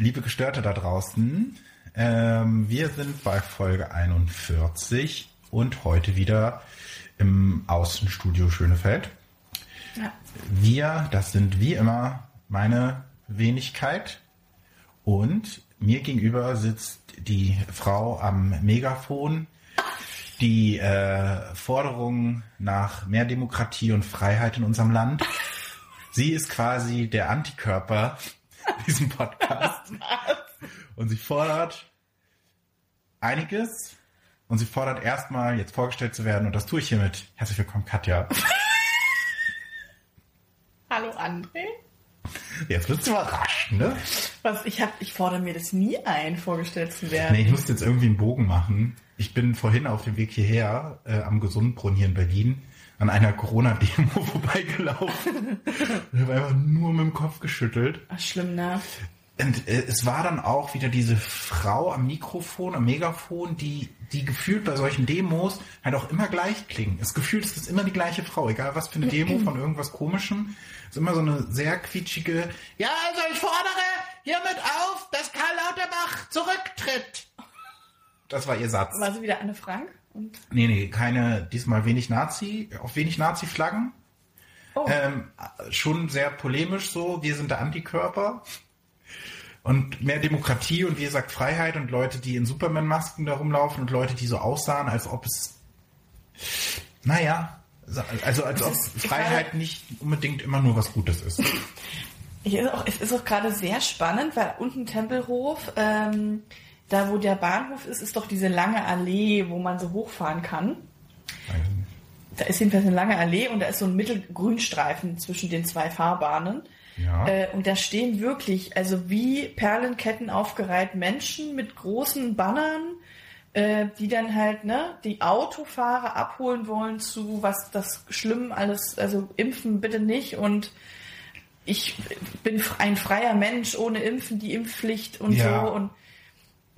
Liebe Gestörte da draußen. Ähm, wir sind bei Folge 41 und heute wieder im Außenstudio Schönefeld. Ja. Wir, das sind wie immer meine Wenigkeit und mir gegenüber sitzt die Frau am Megafon, die äh, Forderung nach mehr Demokratie und Freiheit in unserem Land. Sie ist quasi der Antikörper diesem Podcast. Und sie fordert einiges. Und sie fordert erstmal, jetzt vorgestellt zu werden. Und das tue ich hiermit. Herzlich willkommen, Katja. Hallo André. Jetzt wirst du überrascht, ne? Was ich hab, ich fordere mir das nie ein, vorgestellt zu werden. Nee, ich musste jetzt irgendwie einen Bogen machen. Ich bin vorhin auf dem Weg hierher äh, am Gesundbrunnen hier in Berlin an einer Corona-Demo vorbeigelaufen. ich habe einfach nur mit dem Kopf geschüttelt. Ach, schlimm, ne? Und äh, es war dann auch wieder diese Frau am Mikrofon, am Megafon, die, die gefühlt bei solchen Demos halt auch immer gleich klingen. Es gefühlt ist es immer die gleiche Frau, egal was für eine Demo von irgendwas Komischem. Es ist immer so eine sehr quietschige, ja, also ich fordere hiermit auf, dass Karl Lauterbach zurücktritt. Das war ihr Satz. War sie wieder Anne Frank? Und Nee, nee, keine, diesmal wenig Nazi, auf wenig Nazi-Flaggen. oh, Ähm, schon sehr polemisch so, wir sind der Antikörper. Und mehr Demokratie und wie gesagt Freiheit und Leute, die in Superman-Masken da rumlaufen und Leute, die so aussahen, als ob es, naja, also als ob Freiheit nicht unbedingt immer nur was Gutes ist. ist auch, es ist auch gerade sehr spannend, weil unten Tempelhof, ähm, da wo der Bahnhof ist, ist doch diese lange Allee, wo man so hochfahren kann. Da ist jedenfalls eine lange Allee und da ist so ein Mittelgrünstreifen zwischen den zwei Fahrbahnen. Ja. Äh, und da stehen wirklich, also wie Perlenketten aufgereiht Menschen mit großen Bannern, äh, die dann halt ne, die Autofahrer abholen wollen zu was das schlimm alles, also impfen bitte nicht und ich bin ein freier Mensch ohne Impfen, die Impfpflicht und Ja. so und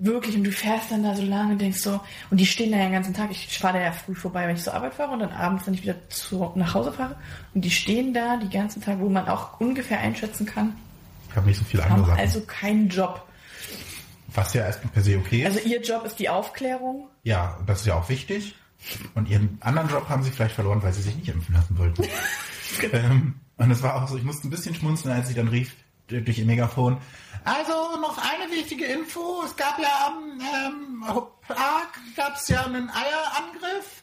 wirklich und du fährst dann da so lange und denkst so und die stehen da ja den ganzen Tag. Ich fahre da ja früh vorbei, wenn ich zur Arbeit fahre und dann abends, wenn ich wieder zu, nach Hause fahre und die stehen da die ganzen Tag, wo man auch ungefähr einschätzen kann, Ich habe nicht so viel andere Sachen. also keinen Job. was ja erstmal per se okay ist. Also ihr Job ist die Aufklärung. ja, das ist ja auch wichtig. Und ihren anderen Job haben sie vielleicht verloren, weil sie sich nicht impfen lassen wollten. ähm, und es war auch so, ich musste ein bisschen schmunzeln, als sie dann rief durch ihr Megafon. Also noch eine wichtige Info. Es gab ja am ähm, Prag gab es ja einen Eierangriff.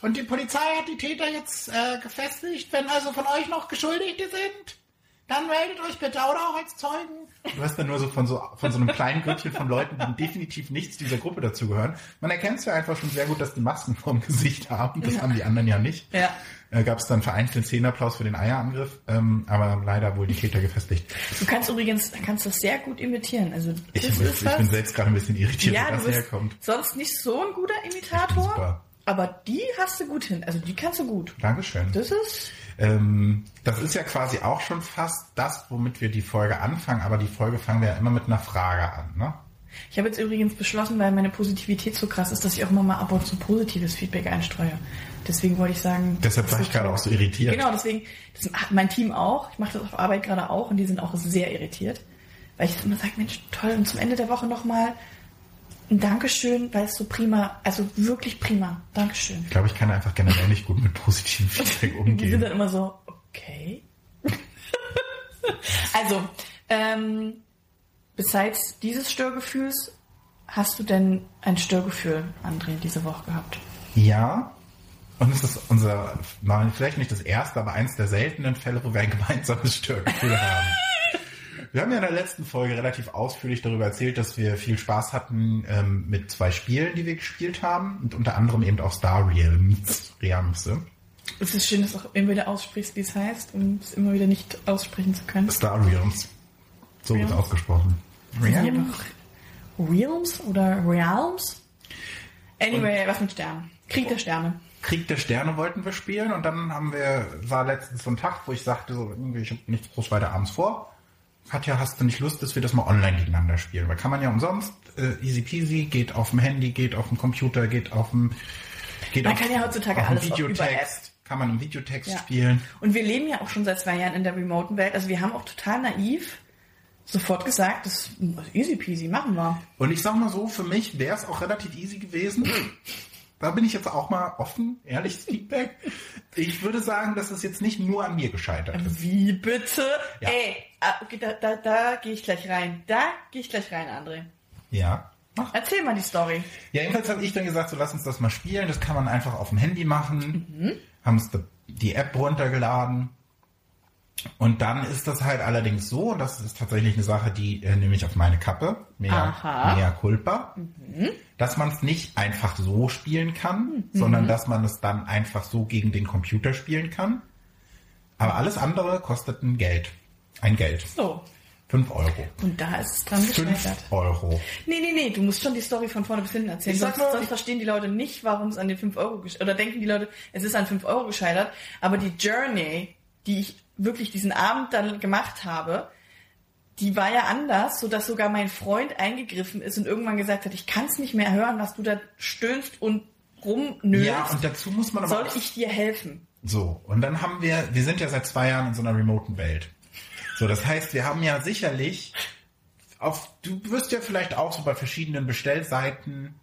Und die Polizei hat die Täter jetzt äh, gefestigt. Wenn also von euch noch Geschuldigte sind, dann meldet euch bitte oder auch als Zeugen. Du hast dann nur so von so von so einem kleinen Grüppchen von Leuten, die definitiv nichts dieser Gruppe dazugehören. Man erkennt es ja einfach schon sehr gut, dass die Masken vorm Gesicht haben. Das haben die anderen ja nicht. Ja. Äh, Gab es dann vereinzelt Szenenapplaus für den Eierangriff, ähm, aber leider wohl die Täter gefestigt. Du kannst übrigens, kannst das sehr gut imitieren. Also Ich, das ich, was. bin selbst gerade ein bisschen irritiert, ja, wo du das bist herkommt. sonst nicht so ein guter bin Imitator, aber die hast du gut hin. Also die kannst du gut. Dankeschön. Das ist Ähm, das ist ja quasi auch schon fast das, womit wir die Folge anfangen, aber die Folge fangen wir ja immer mit einer Frage an, ne? Ich habe jetzt übrigens beschlossen, weil meine Positivität so krass ist, dass ich auch immer mal ab und zu positives Feedback einstreue. Deswegen wollte ich sagen. Deshalb war ich gerade auch so irritiert. Genau, deswegen, das hat mein Team auch. Ich mache das auf Arbeit gerade auch und die sind auch sehr irritiert. Weil ich immer sage, Mensch, toll, und zum Ende der Woche nochmal ein Dankeschön, weil es so prima, also wirklich prima. Dankeschön. Ich glaube, ich kann einfach generell nicht gut mit positivem Feedback Die sind umgehen. dann immer so, okay. also, ähm, besides dieses Störgefühls, hast du denn ein Störgefühl, André, diese Woche gehabt? Ja. Und es ist unser, vielleicht nicht das erste, aber eins der seltenen Fälle, wo wir ein gemeinsames Störgefühl haben. Wir haben ja in der letzten Folge relativ ausführlich darüber erzählt, dass wir viel Spaß hatten ähm, mit zwei Spielen, die wir gespielt haben. Und unter anderem eben auch Star Realms. Realms? Es ist schön, dass du auch immer wieder aussprichst, wie es heißt, um es immer wieder nicht aussprechen zu können. Star Realms. So wird es Realms? ausgesprochen. Einfach Realms oder Realms? Anyway, was mit Sternen? Krieg der Sterne. Krieg der Sterne wollten wir spielen und dann haben wir, war letztens so ein Tag, wo ich sagte, so, irgendwie, ich habe nichts groß weiter abends vor. Katja, hast du nicht Lust, dass wir das mal online gegeneinander spielen? Weil kann man ja umsonst, äh, easy peasy, geht auf dem Handy, geht auf dem Computer, geht auf dem, geht Man auf, kann ja heutzutage auf dem alles Videotext, kann man im Videotext Ja. spielen. Und wir leben ja auch schon seit zwei Jahren in der remoten Welt. Also wir haben auch total naiv Sofort gesagt, das ist easy peasy, machen wir. Und ich sag mal so, für mich wäre es auch relativ easy gewesen. Da bin ich jetzt auch mal offen, ehrliches Feedback. Ich würde sagen, dass es jetzt nicht nur an mir gescheitert ist. Wie bitte? Ja. Ey, ah, da, da, da gehe ich gleich rein. Da gehe ich gleich rein, André. Ja. Mach. Erzähl mal die Story. Ja, jedenfalls habe ich dann gesagt, so lass uns das mal spielen. Das kann man einfach auf dem Handy machen. Haben uns die App runtergeladen. Und dann ist das halt allerdings so, und das ist tatsächlich eine Sache, die äh, nehme ich auf meine Kappe, mehr, Aha. mehr culpa, dass man es nicht einfach so spielen kann, sondern dass man es dann einfach so gegen den Computer spielen kann. Aber alles andere kostet ein Geld. Ein Geld. So. Fünf Euro. Und da ist es dran Fünf gescheitert. Euro. Nee, nee, nee, du musst schon die Story von vorne bis hinten erzählen. Ich Sonst, nur- sonst verstehen die Leute nicht, warum es an den 5 Euro gescheitert Oder denken die Leute, es ist an 5 Euro gescheitert. Aber die Journey, die ich wirklich diesen Abend dann gemacht habe, die war ja anders, sodass sogar mein Freund eingegriffen ist und irgendwann gesagt hat, ich kann es nicht mehr hören, was du da stöhnst und rumnöst. Ja, und dazu muss man aber Soll ich dir helfen? So, und dann haben wir, wir sind ja seit zwei Jahren in so einer remoten Welt. So, das heißt, wir haben ja sicherlich auf, du wirst ja vielleicht auch so bei verschiedenen Bestellseiten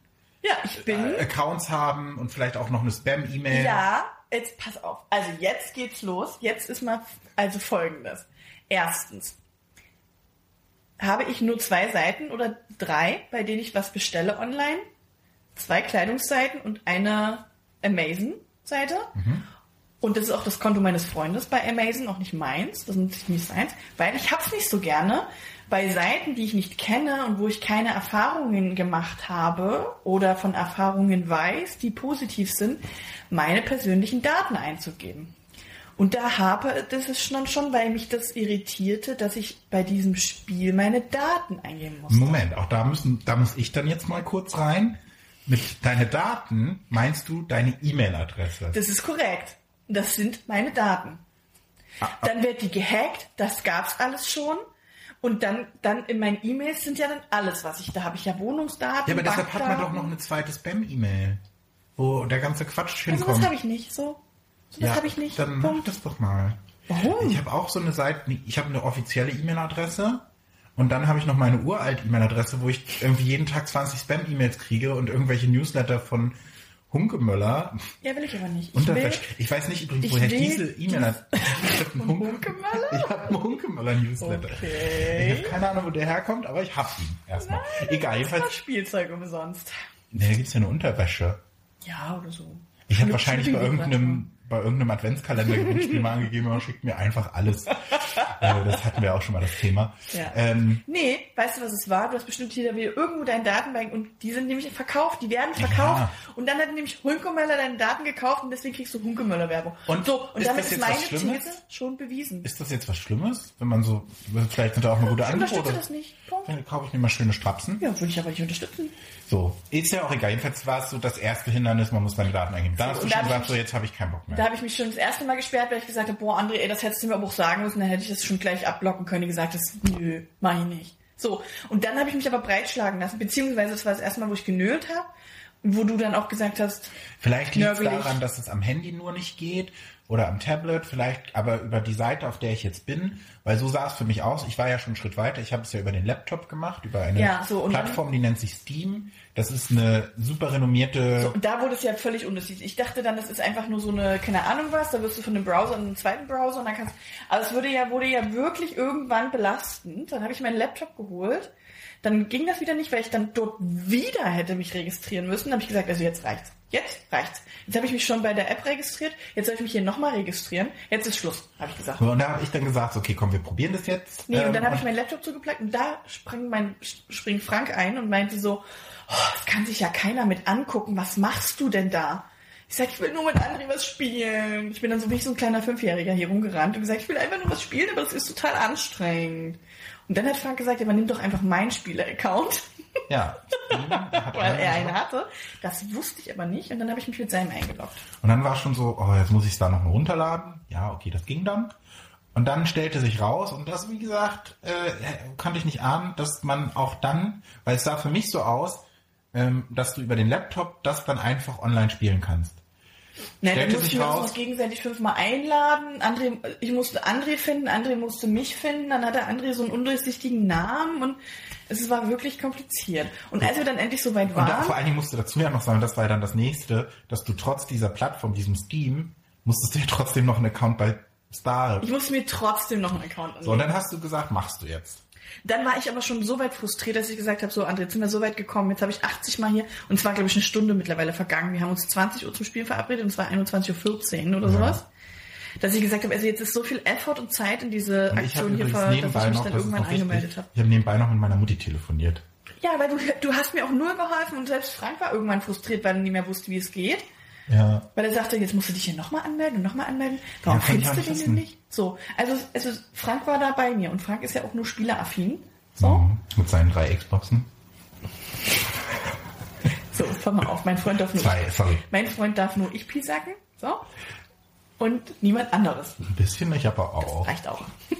Ja, ich bin... äh, Accounts haben und vielleicht auch noch eine Spam-E-Mail. Ja, jetzt pass auf. Also jetzt geht's los. Jetzt ist mal also folgendes. Erstens habe ich nur zwei Seiten oder drei, bei denen ich was bestelle online. Zwei Kleidungsseiten und eine Amazon-Seite. Und das ist auch das Konto meines Freundes bei Amazon, auch nicht meins. Das ist nicht seins, weil ich hab's nicht so gerne bei Seiten, die ich nicht kenne und wo ich keine Erfahrungen gemacht habe oder von Erfahrungen weiß, die positiv sind, meine persönlichen Daten einzugeben. Und da habe das ist schon schon, weil mich das irritierte, dass ich bei diesem Spiel meine Daten eingeben musste. Moment, auch da müssen, da muss ich dann jetzt mal kurz rein. Mit deine Daten meinst du deine E-Mail-Adresse? Das ist korrekt. Das sind meine Daten. Dann wird die gehackt, das gab's alles schon. Und dann, dann in meinen E-Mails sind ja dann alles, was ich da habe. Ich ja Wohnungsdaten. Ja, aber deshalb hat man doch noch eine zweite Spam-E-Mail, wo der ganze Quatsch Also hinkommt. das habe ich nicht. So, so das habe ich nicht. Dann mach das doch mal. Warum? Ich habe auch so eine Seite, ich habe eine offizielle E-Mail-Adresse und dann habe ich noch meine uralt E-Mail-Adresse, wo ich irgendwie jeden Tag 20 Spam-E-Mails kriege und irgendwelche Newsletter von Hunkemöller. Ja, will ich aber nicht. Ich Und will, ich weiß nicht übrigens, woher diese E-Mail-Adresse. Ich habe einen Hunke- Hunkemöller? Ich habe einen Hunkemöller-Newsletter. Okay. Ich habe keine Ahnung, wo der herkommt, aber ich habe ihn erstmal. Egal, das jedenfalls. Spielzeug umsonst. Ne, da gibt's ja eine Unterwäsche. Ja, oder so. Ich habe wahrscheinlich bei irgendeinem, bei irgendeinem Adventskalender Gewinnspiel mal angegeben, aber schickt mir einfach alles. äh, das hatten wir auch schon mal das Thema. Ja. Ähm, Nee, weißt du, was es war? Du hast bestimmt hier wieder irgendwo deine Datenbank und die sind nämlich verkauft, die werden verkauft. Ja. Und dann hat nämlich Hunkemöller deine Daten gekauft und deswegen kriegst du Hunkemöller-Werbung. Und so, und ist damit ist meine? These schon bewiesen. ist das jetzt was Schlimmes, wenn man so, vielleicht sind da auch eine gute ich unterstütze Angebote. das nicht. Punkt. Dann kaufe ich mir mal schöne Strapsen. Ja, würde ich aber nicht unterstützen. So, ist ja auch egal. Jedenfalls war es so das erste Hindernis, man muss seine Daten eingeben. Dann hast du schon gesagt, ich so mich- jetzt habe ich keinen Bock mehr. Da habe ich mich schon das erste Mal gesperrt, weil ich gesagt habe, boah, André, ey, das hättest du mir aber auch sagen müssen, dann hätte ich das schon gleich abblocken können. Die gesagt hast, nö, mach ich nicht. So, und dann habe ich mich aber breitschlagen lassen, beziehungsweise das war das erste Mal, wo ich genölt habe, wo du dann auch gesagt hast, Vielleicht liegt es daran, dass es am Handy nur nicht geht oder am Tablet, vielleicht aber über die Seite, auf der ich jetzt bin, weil so sah es für mich aus. Ich war ja schon einen Schritt weiter. Ich habe es ja über den Laptop gemacht, über eine Ja, so, Plattform, die nennt sich Steam. Das ist eine super renommierte. Und da wurde es ja völlig unterschiedlich. Ich dachte dann, das ist einfach nur so eine, keine Ahnung was, da wirst du von einem Browser in einen zweiten Browser und dann kannst aber es würde ja, wurde ja wirklich irgendwann belastend. Dann habe ich meinen Laptop geholt. Dann ging das wieder nicht, weil ich dann dort wieder hätte mich registrieren müssen. Dann habe ich gesagt, also jetzt reicht's. Jetzt reicht's. Jetzt habe ich mich schon bei der App registriert. Jetzt soll ich mich hier nochmal registrieren. Jetzt ist Schluss, habe ich gesagt. und da habe ich dann gesagt, okay, komm, wir probieren das jetzt. Nee, Ähm, und dann habe ich meinen Laptop zugeplagt und da sprang mein springt Frank ein und meinte so, oh, das kann sich ja keiner mit angucken. Was machst du denn da? Ich sag, ich will nur mit André was spielen. Ich bin dann so wie so ein kleiner Fünfjähriger hier rumgerannt und gesagt, ich will einfach nur was spielen, aber das ist total anstrengend. Und dann hat Frank gesagt, ja, man nimmt doch einfach meinen Spieler-Account, ja. Weil er einen gesagt. hatte. Das wusste ich aber nicht und dann habe ich mich mit seinem eingeloggt. Und dann war schon so, oh, jetzt muss ich es da noch mal runterladen. Ja, okay, das ging dann. Und dann stellte sich raus, und das, wie gesagt, äh, konnte ich nicht ahnen, dass man auch dann, weil es sah für mich so aus, ähm, dass du über den Laptop das dann einfach online spielen kannst. Na, dann mussten wir uns noch gegenseitig fünfmal einladen. André, ich musste André finden, André musste mich finden, dann hatte André so einen undurchsichtigen Namen und es war wirklich kompliziert. Und als wir dann endlich so weit und da, waren, vor allen Dingen musst du dazu ja noch sagen, das war ja dann das nächste, dass du trotz dieser Plattform, diesem Steam, musstest du ja trotzdem noch einen Account bei Star. ich musste mir trotzdem noch einen Account anlegen. So, und dann hast du gesagt, machst du jetzt. Dann war ich aber schon so weit frustriert, dass ich gesagt habe, so André, jetzt sind wir so weit gekommen, jetzt habe ich 80 Mal hier und es war, glaube ich, eine Stunde mittlerweile vergangen. Wir haben uns 20 Uhr zum Spielen verabredet und es war 21.14 Uhr oder sowas. Dass ich gesagt habe, also jetzt ist so viel Effort und Zeit in diese Und habe Aktion hier, ver, dass ich mich dann irgendwann angemeldet habe. ich habe nebenbei noch mit meiner Mutti telefoniert. Ja, weil du, du hast mir auch nur geholfen und selbst Frank war irgendwann frustriert, weil er nicht mehr wusste, wie es geht. Ja. Weil er sagte, jetzt musst du dich hier nochmal anmelden und nochmal anmelden. Warum Ja, findest du den denn nicht? So, also, also Frank war da bei mir und Frank ist ja auch nur spieleraffin. So, Mhm. Mit seinen drei Xboxen. so, pass mal auf, mein Freund darf nur Zwei, sorry. Mein Freund darf nur ich pisacken, so. Und niemand anderes. Ein bisschen, ich aber auch. Reicht auch.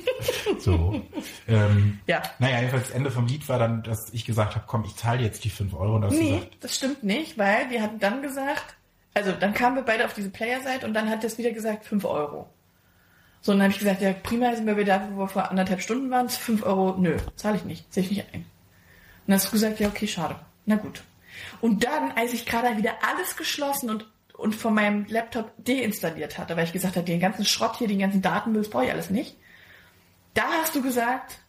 So. ähm, Ja. Naja, jedenfalls das Ende vom Lied war dann, dass ich gesagt habe, komm, ich zahle jetzt die 5 Euro. Und Nee, gesagt, das stimmt nicht, weil wir hatten dann gesagt, also dann kamen wir beide auf diese Player-Seite und dann hat es wieder gesagt, 5 Euro. So, und dann habe ich gesagt, ja, prima, sind wir wieder, wo wir vor anderthalb Stunden waren, 5 Euro, nö, zahle ich nicht, sehe ich nicht ein. Und dann hast du gesagt, ja, okay, schade. Na gut. Und dann, als ich gerade wieder alles geschlossen und, und von meinem Laptop deinstalliert hatte, weil ich gesagt habe, den ganzen Schrott hier, den ganzen Datenmüll, das brauche ich alles nicht, da hast du gesagt,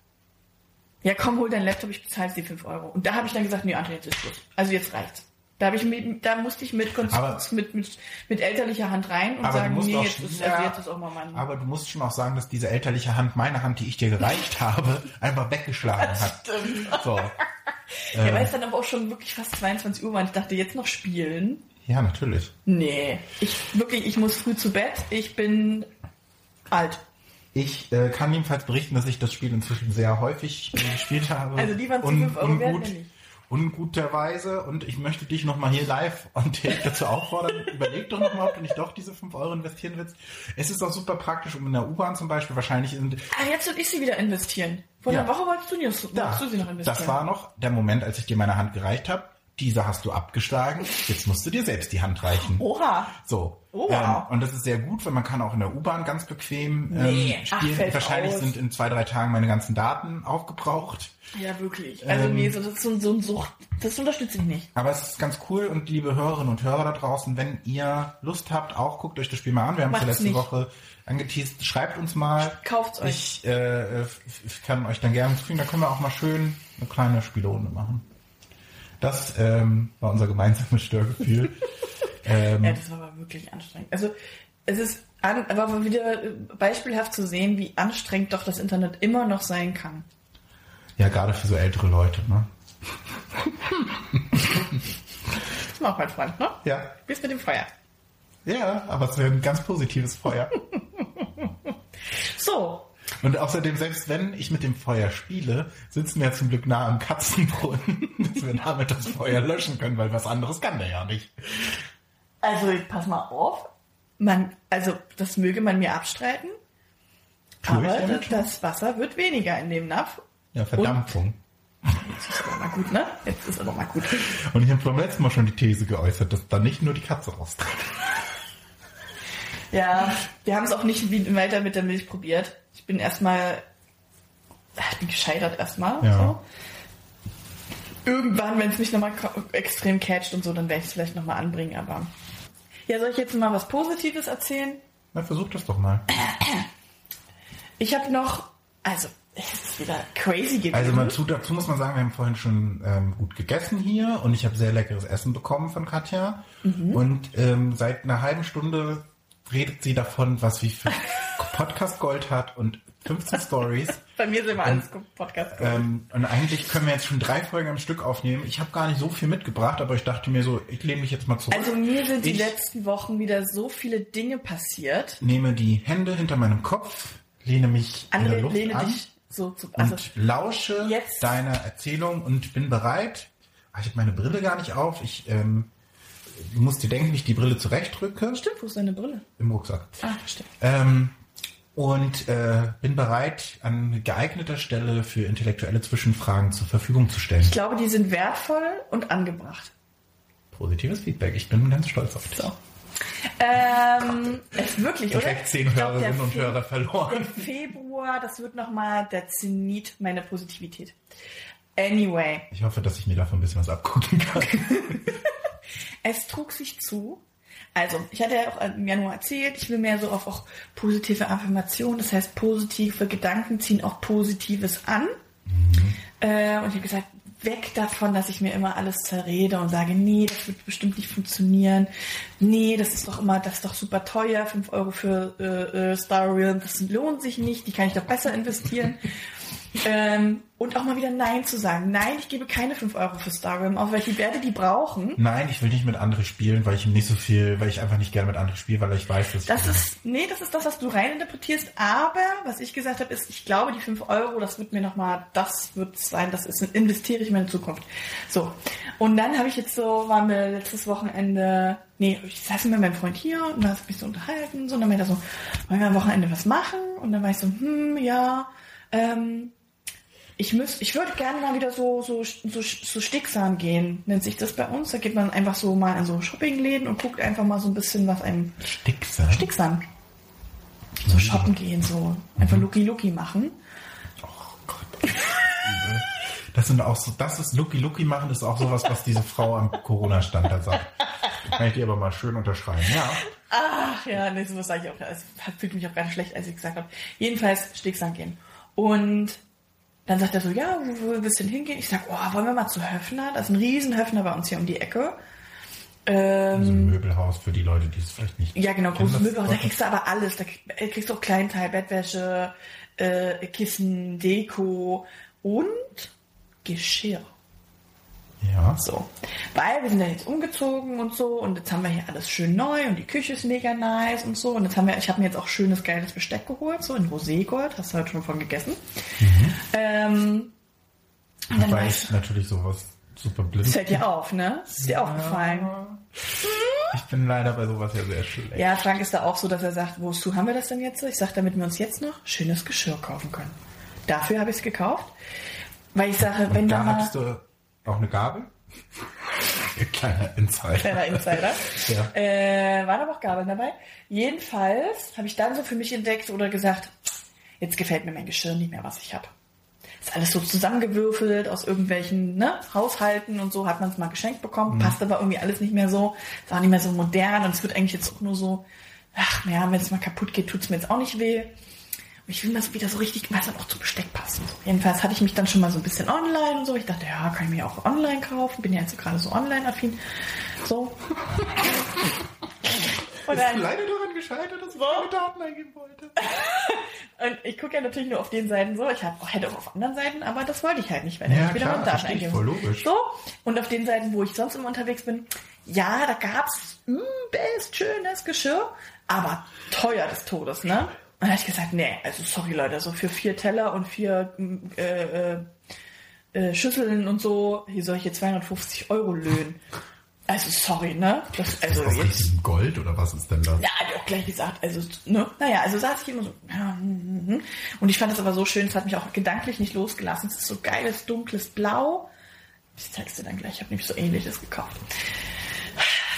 ja komm, hol deinen Laptop, ich bezahle die 5 Euro. Und da habe ich dann gesagt, nee, André, jetzt ist Schluss. Also jetzt reicht's. Da, ich mit, da musste ich mit, Aber- mit, mit, mit elterlicher Hand rein und sagen, nee, auch, jetzt ist, ja, also jetzt ist auch mal mein... aber du musst schon auch sagen, dass diese elterliche Hand meine Hand, die ich dir gereicht habe, einfach weggeschlagen hat. Stimmt. So. Ja, weil es dann aber auch schon wirklich fast 22 Uhr war und ich dachte, jetzt noch spielen? Ja, natürlich. Nee. Ich, wirklich, ich muss früh zu Bett. Ich bin alt. Ich äh, kann jedenfalls berichten, dass ich das Spiel inzwischen sehr häufig äh, gespielt habe. Also die waren zu Un- 5 Euro wenn nicht. Unguterweise. Und ich möchte dich nochmal hier live tape dazu auffordern. Überleg doch nochmal, ob du nicht doch diese 5 Euro investieren willst. Es ist auch super praktisch, um in der U-Bahn zum Beispiel wahrscheinlich sind Ah, jetzt soll ich sie wieder investieren. Vor Ja. einer Woche wolltest du, nicht, da. wolltest du sie noch investieren. Das war noch der Moment, als ich dir meine Hand gereicht habe. Diese hast du abgeschlagen. Jetzt musst du dir selbst die Hand reichen. Oha. So. Oh, ähm, und das ist sehr gut, weil man kann auch in der U-Bahn ganz bequem ähm, Nee. Ach, spielen. fällt Wahrscheinlich aus. sind in zwei, drei Tagen meine ganzen Daten aufgebraucht. Ja, wirklich. Also Ähm, nee, so, das ist so, so ein Sucht. Das unterstütze ich nicht. Aber es ist ganz cool und liebe Hörerinnen und Hörer da draußen, wenn ihr Lust habt, auch guckt euch das Spiel mal an. Wir haben es ja letzte nicht. Woche angeteased. Schreibt uns mal. Kauft's euch. Ich äh, f- kann euch dann gerne zufügen. Da können wir auch mal schön eine kleine Spielrunde machen. Das ähm, war unser gemeinsames Störgefühl. ähm, Ja, das war aber wirklich anstrengend. Also es ist an, aber wieder äh, beispielhaft zu sehen, wie anstrengend doch das Internet immer noch sein kann. ja, gerade für so ältere Leute. Ne? Das macht mein Freund, ne? Ja. Bis mit dem Feuer. Ja, aber es wäre ein ganz positives Feuer. So, Und außerdem, selbst wenn ich mit dem Feuer spiele, sitzen wir ja zum Glück nah am Katzenbrunnen, dass wir damit das Feuer löschen können, weil was anderes kann der ja nicht. also pass mal auf. Man, also das möge man mir abstreiten. Tue ich aber das, Wasser wird weniger in dem Napf. Ja, Verdampfung. Jetzt ist aber mal gut, ne? Jetzt ist aber mal gut. Und ich habe beim letzten Mal schon die These geäußert, dass da nicht nur die Katze raustritt. Ja, wir haben es auch nicht weiter mit der Milch probiert. Ich bin erstmal, ich bin gescheitert erstmal. Ja. So. Irgendwann, wenn es mich nochmal extrem catcht und so, dann werde ich es vielleicht nochmal anbringen, aber. Ja, soll ich jetzt mal was Positives erzählen? Na, versuch das doch mal. Ich habe noch, also, es ist wieder crazy gewesen. Also dazu, dazu muss man sagen, wir haben vorhin schon ähm, gut gegessen hier und ich habe sehr leckeres Essen bekommen von Katja. Mhm. Und ähm, seit einer halben Stunde redet sie davon, was wie viel Podcast Gold hat und 15 Stories. Bei mir sind immer alles Podcast. Ähm, und eigentlich können wir jetzt schon drei Folgen am Stück aufnehmen. Ich habe gar nicht so viel mitgebracht, aber ich dachte mir so, ich lehne mich jetzt mal zurück. also mir sind die ich letzten Wochen wieder so viele Dinge passiert. nehme die Hände hinter meinem Kopf, lehne mich in der Luft lehne an dich so zu, also, und lausche jetzt- deiner Erzählung und bin bereit. Ah, Ich habe meine Brille gar nicht auf. Ich ähm, musst dir denken, wie ich die Brille zurechtrücke stimmt, wo ist deine Brille? im Rucksack. Ah, stimmt. Ähm, und äh, bin bereit, an geeigneter Stelle für intellektuelle Zwischenfragen zur Verfügung zu stellen. Ich glaube, die sind wertvoll und angebracht. Positives Feedback. Ich bin ganz stolz auf dich. So. Ähm, es wirklich, oder? Direkt zehn der Hörerinnen und Fe- Hörer verloren. Februar, das wird nochmal der Zenit meiner Positivität. Anyway, Ich hoffe, dass ich mir davon ein bisschen was abgucken kann. es trug sich zu. Also, ich hatte ja auch im Januar erzählt, ich will mehr so auf auch positive Affirmationen, das heißt, positive Gedanken ziehen auch Positives an. Äh, und ich habe gesagt, weg davon, dass ich mir immer alles zerrede und sage, nee, das wird bestimmt nicht funktionieren. Nee, das ist doch immer, das ist doch super teuer, 5 Euro für äh, äh, Star Realm, das lohnt sich nicht, die kann ich doch besser investieren. ähm, und auch mal wieder Nein zu sagen. Nein, ich gebe keine 5 Euro für Star Realm aus, weil ich werde die brauchen. Nein, ich will nicht mit anderen spielen, weil ich nicht so viel, weil ich einfach nicht gerne mit anderen spiele, weil ich weiß, dass ich Das ist, nee, das ist das, was du reininterpretierst. Aber was ich gesagt habe, ist, ich glaube, die 5 Euro, das wird mir nochmal, das wird sein, das ist, investiere ich in meine Zukunft. So. Und dann habe ich jetzt so, waren wir letztes Wochenende, nee, ich saß mit meinem Freund hier und da hat mich so unterhalten, so, und dann meinte er so, wollen wir am Wochenende was machen? Und dann war ich so, hm, ja, ähm, ich müß, ich würde gerne mal wieder so, so, so, so Sticksam gehen, nennt sich das bei uns. Da geht man einfach so mal in so Shoppingläden und guckt einfach mal so ein bisschen, was einem Sticksam. Sticksam. So shoppen gehen, so einfach Lucky Lucky machen. Oh Gott. Das sind auch so, das ist Lucky Lucky machen, ist auch sowas, was diese Frau am Corona-Stand da sagt. Kann ich dir aber mal schön unterschreiben. Ja. Ach ja, nee, sowas sage ich auch. Es fühlt mich auch ganz schlecht, als ich gesagt habe. Jedenfalls Sticksam gehen. Und dann sagt er so, ja, wo, wo willst du denn hingehen? Ich sag, oh, wollen wir mal zu Höfner? Das ist ein riesen Höfner bei uns hier um die Ecke. Ähm, So ein Möbelhaus für die Leute, die es vielleicht nicht Ja, genau, großes Möbelhaus. Da kriegst du aber alles. Da krieg- kriegst du auch Kleinteil, Bettwäsche, äh, Kissen, Deko und Geschirr. Ja. So. Weil wir sind ja jetzt umgezogen und so und jetzt haben wir hier alles schön neu und die Küche ist mega nice und so. Und jetzt haben wir, ich habe mir jetzt auch schönes, geiles Besteck geholt, so in Roségold. Hast du heute schon von gegessen. Ähm, und dann Weil ich, ich natürlich sowas super blind das fällt dir auf, ne? Das ist dir aufgefallen. Ich bin leider bei sowas ja sehr schlecht. Ja, Frank ist da auch so, dass er sagt, wozu haben wir das denn jetzt? Ich sage, damit wir uns jetzt noch schönes Geschirr kaufen können. Dafür habe ich es gekauft. Weil ich sage, wenn da da hattest du auch eine Gabel? Kleiner Insider. Kleiner Insider. Ja. Äh, waren aber auch Gabeln dabei. Jedenfalls habe ich dann so für mich entdeckt oder gesagt, jetzt gefällt mir mein Geschirr nicht mehr, was ich habe. Ist alles so zusammengewürfelt aus irgendwelchen ne, Haushalten und so hat man es mal geschenkt bekommen, passt aber irgendwie alles nicht mehr so, ist auch nicht mehr so modern und es wird eigentlich jetzt auch nur so, ach ja, wenn es mal kaputt geht, tut's mir jetzt auch nicht weh. Ich will mal so wieder so richtig, was dann auch zum Besteck passen. Jedenfalls hatte ich mich dann schon mal so ein bisschen online und so. Ich dachte, ja, kann ich mir auch online kaufen. Bin ja jetzt gerade so online-affin. So. Und Ist dann, leider daran gescheitert, dass ich meine Daten eingeben wollte. und ich gucke ja natürlich nur auf den Seiten so. Ich hab, auch- hätte auch auf anderen Seiten, aber das wollte ich halt nicht, weil Ja, ich wieder meine Daten eingeben. voll logisch. So. Und auf den Seiten, wo ich sonst immer unterwegs bin, ja, da gab's übelst schönes Geschirr, aber teuer des Todes, ne? Und dann habe ich gesagt, nee, also sorry Leute, so für vier Teller und vier mm, äh, äh, äh, Schüsseln und so, hier soll ich hier 250 Euro löhnen. Also sorry, ne? Das, also Ist das jetzt, richtig Gold oder was ist denn das? ja, hat er auch gleich gesagt, also, ne? Naja, also saß ich immer so, ja, hm, hm. und ich fand das aber so schön, es hat mich auch gedanklich nicht losgelassen. Es ist so geiles, dunkles Blau. Ich zeig's dir dann gleich, ich habe nämlich so ähnliches gekauft.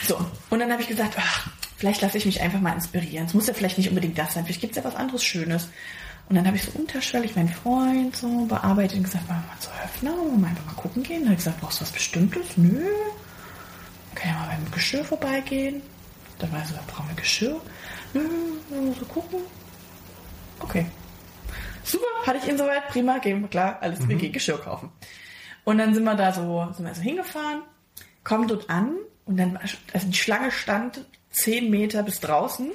So, und dann habe ich gesagt, ach, vielleicht lasse ich mich einfach mal inspirieren. Es muss ja vielleicht nicht unbedingt das sein, vielleicht gibt's ja was anderes Schönes. Und dann habe ich so unterschwellig meinen Freund so bearbeitet und gesagt, wollen wir mal zu Höfner, wollen wir einfach mal gucken gehen. Dann habe ich gesagt, brauchst du was Bestimmtes? Nö. Kann ja mal beim Geschirr vorbeigehen. Dann war er so, da brauchen wir Geschirr. Nö, wollen wir so gucken. Okay. Super, hatte ich ihn soweit, prima, gehen wir klar, alles, wir gehen Geschirr kaufen. Und dann sind wir da so, sind wir so hingefahren, kommen dort an und dann, war- also die Schlange stand 10 Meter bis draußen,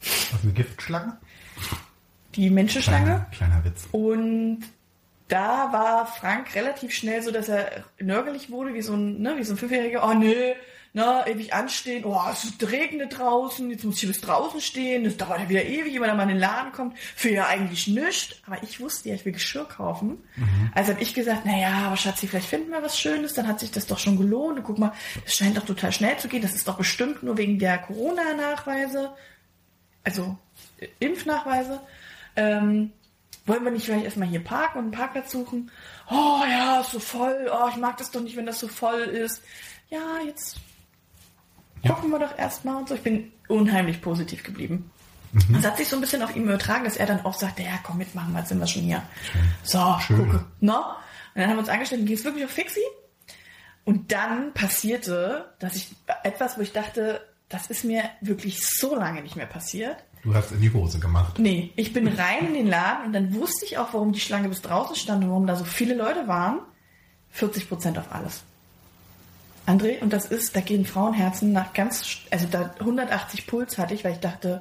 Was eine Giftschlange? die Menschenschlange. Kleiner, kleiner Witz. Und da war Frank relativ schnell so, dass er nörgelig wurde, wie so ein, ne, wie so ein Fünfjähriger. Oh nee, na, ewig anstehen. Oh, es regnet draußen. Jetzt muss ich bis draußen stehen. Das dauert ja wieder ewig, wenn er mal in den Laden kommt. Für ja eigentlich nichts. Aber ich wusste ja, ich will Geschirr kaufen. Also habe ich gesagt, na ja, aber Schatzi, vielleicht finden wir was Schönes. Dann hat sich das doch schon gelohnt. Und guck mal, es scheint doch total schnell zu gehen. Das ist doch bestimmt nur wegen der Corona-Nachweise. Also äh, Impfnachweise. Ähm, wollen wir nicht vielleicht erstmal hier parken und einen Parkplatz suchen? Oh ja, ist so voll. Oh, ich mag das doch nicht, wenn das so voll ist. Ja, jetzt gucken wir doch erstmal und so. Ich bin unheimlich positiv geblieben. Mhm. Das hat sich so ein bisschen auf ihn übertragen, dass er dann auch sagte, ja komm mitmachen, mal sind wir schon hier. So, Schön. gucke. No? Und dann haben wir uns angestellt und ging es wirklich auf Fixi. Und dann passierte, dass ich etwas, wo ich dachte, das ist mir wirklich so lange nicht mehr passiert. Du hast in die Hose gemacht. Nee, ich bin rein in den Laden und dann wusste ich auch, warum die Schlange bis draußen stand und warum da so viele Leute waren. 40 Prozent auf alles. André, und das ist, da gehen Frauenherzen nach ganz, also da 180 Puls hatte ich, weil ich dachte,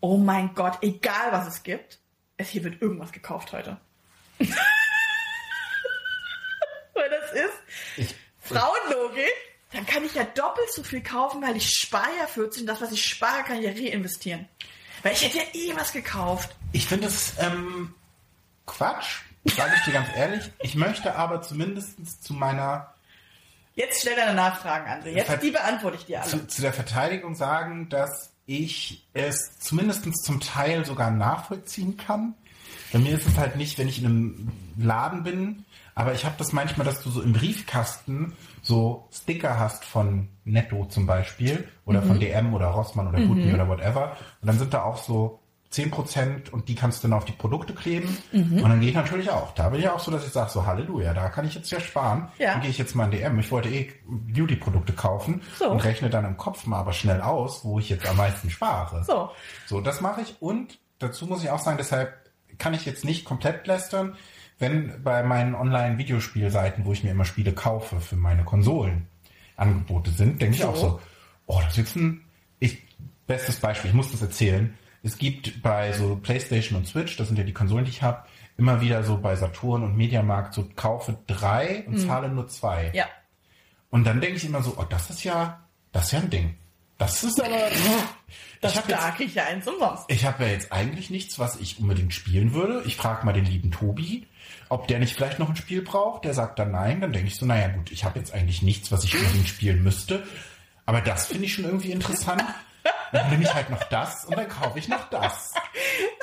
oh mein Gott, egal was es gibt, es hier wird irgendwas gekauft heute. weil das ist Ich, Frauenlogik. Dann kann ich ja doppelt so viel kaufen, weil ich spare ja 14. Das, was ich spare, kann ich ja reinvestieren. Weil ich hätte ja eh was gekauft. ich finde es ähm, Quatsch, sage ich dir ganz ehrlich. Ich möchte aber zumindest zu meiner Jetzt stell deine Nachfragen, André. Jetzt, Ver- die beantworte ich dir alle. zu, zu der Verteidigung sagen, dass ich es zumindest zum Teil sogar nachvollziehen kann. Bei mir ist es halt nicht, wenn ich in einem Laden bin, aber ich habe das manchmal, dass du so im Briefkasten so Sticker hast von Netto zum Beispiel oder von DM oder Rossmann oder Gutni oder whatever. Und dann sind da auch so 10% und die kannst du dann auf die Produkte kleben. Und dann gehe ich natürlich auch. Da bin ich auch so, dass ich sage, so Halleluja, da kann ich jetzt ja sparen. Ja. Dann gehe ich jetzt mal in DM. Ich wollte eh Beauty-Produkte kaufen So. und rechne dann im Kopf mal aber schnell aus, wo ich jetzt am meisten spare. So. So, das mache ich. Und dazu muss ich auch sagen, deshalb kann ich jetzt nicht komplett lästern, wenn bei meinen Online-Videospielseiten, wo ich mir immer Spiele kaufe für meine Konsolen, Angebote sind, denke ich So. auch so, oh, das ist jetzt ein, ich, bestes Beispiel, ich muss das erzählen. Es gibt bei so PlayStation und Switch, das sind ja die Konsolen, die ich habe, immer wieder so bei Saturn und Mediamarkt so kaufe drei und zahle nur zwei. Mhm. Ja. Und dann denke ich immer so, oh, das ist ja, das ist ja ein Ding. Das ist aber, Das ich jetzt krieg ich ja eins umsonst. ich habe ja jetzt eigentlich nichts, was ich unbedingt spielen würde. Ich frage mal den lieben Tobi, ob der nicht vielleicht noch ein Spiel braucht. Der sagt dann nein. Dann denke ich so, naja gut, ich habe jetzt eigentlich nichts, was ich unbedingt spielen müsste. Aber das finde ich schon irgendwie interessant. Dann nehme ich halt noch das und dann kaufe ich noch das.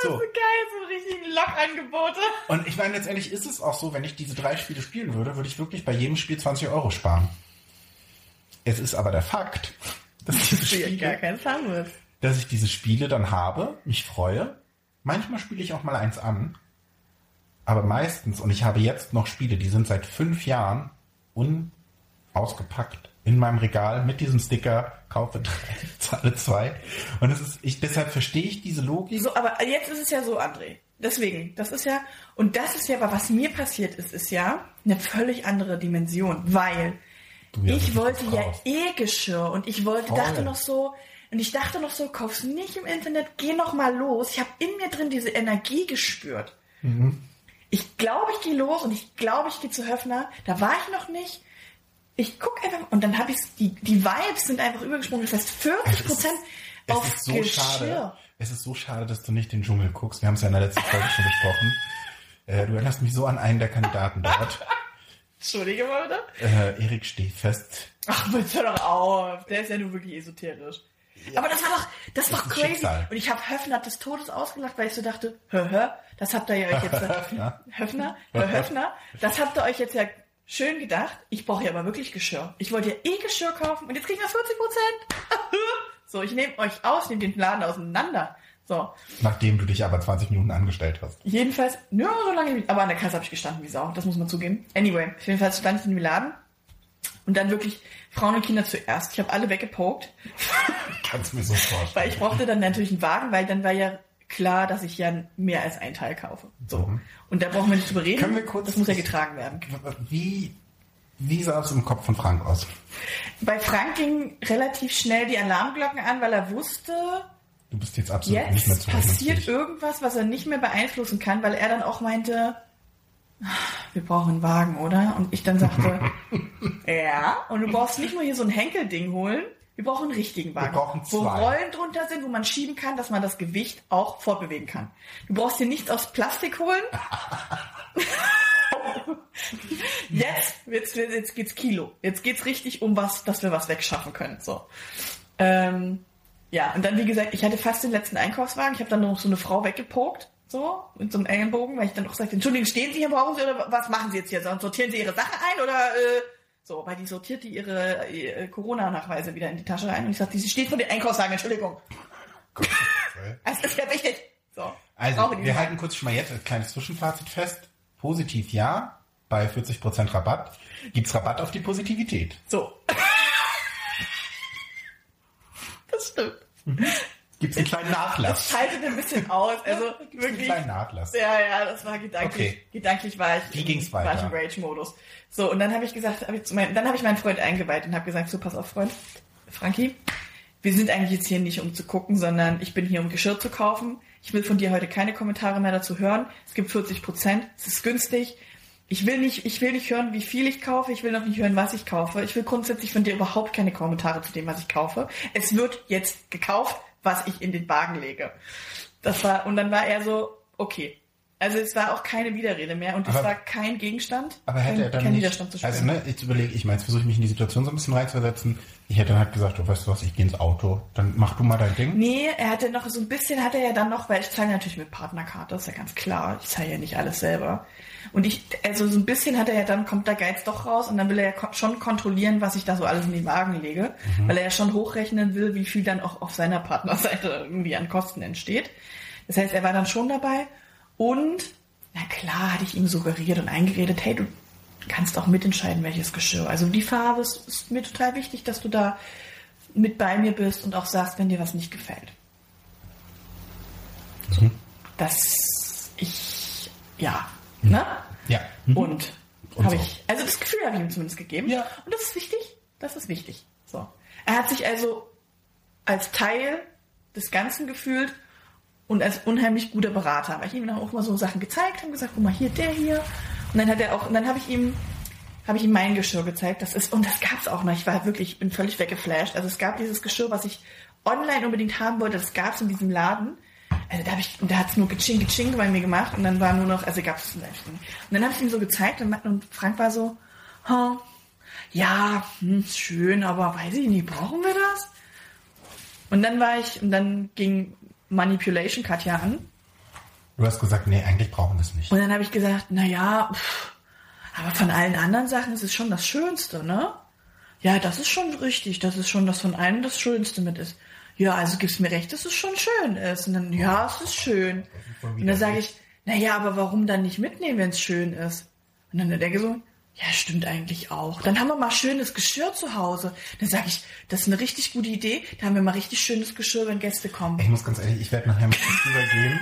So. So geil, so richtigen Lockangebote. Und ich meine, letztendlich ist es auch so, wenn ich diese drei Spiele spielen würde, würde ich wirklich bei jedem Spiel 20 Euro sparen. Es ist aber der Fakt, dass diese Spiele gar Fun mit. dass ich diese Spiele dann habe, mich freue. Manchmal spiele ich auch mal eins an. Aber meistens, und ich habe jetzt noch Spiele, die sind seit fünf Jahren unausgepackt in meinem Regal mit diesem Sticker, kaufe drei, zahle zwei. Und es ist, ich, deshalb verstehe ich diese Logik. So, aber jetzt ist es ja so, André. Deswegen, das ist ja, und das ist ja, aber was mir passiert ist, ist ja eine völlig andere Dimension, weil ja ich wollte ja eh Geschirr und ich wollte, Voll. dachte noch so, und ich dachte noch so, kauf's nicht im Internet, geh noch mal los. Ich habe in mir drin diese Energie gespürt. Mhm. Ich glaube, ich gehe los und ich glaube, ich gehe zu Höfner. Da war ich noch nicht. Ich guck einfach und dann habe ich die die Vibes sind einfach übergesprungen. Das heißt 40 Prozent auf ist so Geschirr. schade. Es ist so schade, dass du nicht den Dschungel guckst. Wir haben es ja in der letzten Folge schon besprochen. Äh, du erinnerst mich so an einen der Kandidaten dort. Entschuldige mal bitte. Äh, Erik steht fest. Ach, bitte hör doch auf. Der ist ja nur wirklich esoterisch. Aber das war doch, das war Das ist crazy. Schicksal. Und ich habe Höfner des Todes ausgelacht, weil ich so dachte, hör, hör, das habt ihr ja euch jetzt, Höfner. Höfner, Höfner, das habt ihr euch jetzt ja schön gedacht. Ich brauche ja aber wirklich Geschirr. Ich wollte ja eh Geschirr kaufen und jetzt kriegen wir 40 Prozent. so, ich nehme euch aus, nehme den Laden auseinander. So, Nachdem du dich aber 20 Minuten angestellt hast. jedenfalls, nur so lange, aber an der Kasse habe ich gestanden wie Sau, das muss man zugeben. Anyway, jedenfalls stand ich in dem Laden und dann wirklich Frauen und Kinder zuerst. Ich habe alle weggepokt. Kannst du mir so vorstellen. Weil ich brauchte dann natürlich einen Wagen, weil dann war ja klar, dass ich ja mehr als ein Teil kaufe. So. Und da brauchen wir nicht drüber reden. Können wir kurz- das muss ja getragen werden. Wie, wie sah es im Kopf von Frank aus? Bei Frank ging relativ schnell die Alarmglocken an, weil er wusste, Du bist jetzt absolut nicht mehr jetzt zu passiert irgendwas, was er nicht mehr beeinflussen kann, weil er dann auch meinte, "Ah, wir brauchen einen Wagen, oder? Und ich dann sagte, ja, und du brauchst nicht nur hier so ein Henkelding holen, wir brauchen einen richtigen Wagen. brauchen wo zwei. Rollen drunter sind, wo man schieben kann, dass man das Gewicht auch fortbewegen kann. Du brauchst dir nichts aus Plastik holen. jetzt, jetzt, jetzt geht's Kilo. Jetzt geht's richtig um was, dass wir was wegschaffen können. So. Ähm, ja, und dann, wie gesagt, ich hatte fast den letzten Einkaufswagen. Ich habe dann noch so eine Frau weggepokt, so, mit so einem Ellenbogen, weil ich dann auch sagte, Entschuldigung, stehen Sie hier, brauchen Sie oder was machen Sie jetzt hier? Sortieren Sie Ihre Sache ein oder, äh, So, weil die sortierte ihre, ihre Corona-Nachweise wieder in die Tasche rein und ich sagte, sie steht vor den Einkaufswagen, Entschuldigung. Das ist ja wichtig. So. Also, die wir nicht. halten kurz schon mal jetzt ein kleines Zwischenfazit fest. Positiv ja, bei 40% Rabatt. Gibt's Rabatt auf die Positivität? So. Das stimmt. Gibt's einen kleinen Nachlass? Haltet ein bisschen aus. Also Gibt's einen wirklich. kleinen Nachlass? Ja, ja, das war gedanklich. Okay. Gedanklich war ich, Wie ging's war ich weiter? im Rage-Modus. So, und dann habe ich gesagt, hab ich zu mein, dann habe ich meinen Freund eingeweiht und habe gesagt, so, pass auf, Freund, Frankie, wir sind eigentlich jetzt hier nicht, um zu gucken, sondern ich bin hier, um Geschirr zu kaufen. Ich will von dir heute keine Kommentare mehr dazu hören. Es gibt 40 Prozent. Es ist günstig. Ich will nicht, ich will nicht hören, wie viel ich kaufe. Ich will noch nicht hören, was ich kaufe. Ich will grundsätzlich von dir überhaupt keine Kommentare zu dem, was ich kaufe. Es wird jetzt gekauft, was ich in den Wagen lege. Das war, und dann war er so, okay. Also es war auch keine Widerrede mehr und es Aber- war kein Gegenstand, Aber hätte kein, er dann kein nicht, Widerstand zu spüren. also ne, jetzt überlege ich mal, jetzt versuche ich mich in die Situation so ein bisschen reinzusetzen. Ich hätte dann halt gesagt, oh, weißt du was, ich gehe ins Auto, dann mach du mal dein Ding. Nee, er hatte noch so ein bisschen, hat er ja dann noch, weil ich zahle natürlich mit Partnerkarte, ist ja ganz klar. Ich zahle ja nicht alles selber. Und ich, also so ein bisschen hat er ja dann, kommt der Geiz doch raus und dann will er ja schon kontrollieren, was ich da so alles in den Wagen lege, weil er ja schon hochrechnen will, wie viel dann auch auf seiner Partnerseite irgendwie an Kosten entsteht. Das heißt, er war dann schon dabei und, na klar, hatte ich ihm suggeriert und eingeredet, hey, du kannst auch mitentscheiden, welches Geschirr. Also die Farbe ist, ist mir total wichtig, dass du da mit bei mir bist und auch sagst, wenn dir was nicht gefällt. Mhm. Dass ich, ja, ne? Ja. Und, Und habe so. ich, also das Gefühl habe ich ihm zumindest gegeben. Ja. Und das ist wichtig. Das ist wichtig. So. Er hat sich also als Teil des Ganzen gefühlt und als unheimlich guter Berater. Weil ich ihm dann auch mal so Sachen gezeigt habe, gesagt, guck mal hier, der hier. Und dann hat er auch, und dann habe ich ihm, habe ich ihm mein Geschirr gezeigt. Das ist, und das gab's auch noch. Ich war wirklich, ich bin völlig weggeflasht. Also es gab dieses Geschirr, was ich online unbedingt haben wollte. Das gab's in diesem Laden. Also da habe ich, und da hat's nur geching, geching bei mir gemacht und dann war nur noch, also gab's es nicht. Und dann habe ich ihm so gezeigt und, und Frank war so, huh, ja, hm, schön, aber weiß ich nicht, brauchen wir das? Und dann war ich, und dann ging Manipulation Katja an. Du hast gesagt, nee, eigentlich brauchen wir es nicht. Und dann habe ich gesagt, na ja, pff, aber von allen anderen Sachen ist es schon das Schönste, ne? Ja, das ist schon richtig, das ist schon das von allen das Schönste mit ist. Ja, also gibst mir recht, dass es schon schön ist. Und dann, ja, es ist schön. Und dann sage ich, na ja, aber warum dann nicht mitnehmen, wenn es schön ist? Und dann denke ich so, ja, stimmt eigentlich auch. Dann haben wir mal schönes Geschirr zu Hause. Dann sage ich, das ist eine richtig gute Idee. Da haben wir mal richtig schönes Geschirr, wenn Gäste kommen. Ich muss ganz ehrlich, ich werde nachher mit ihm übergehen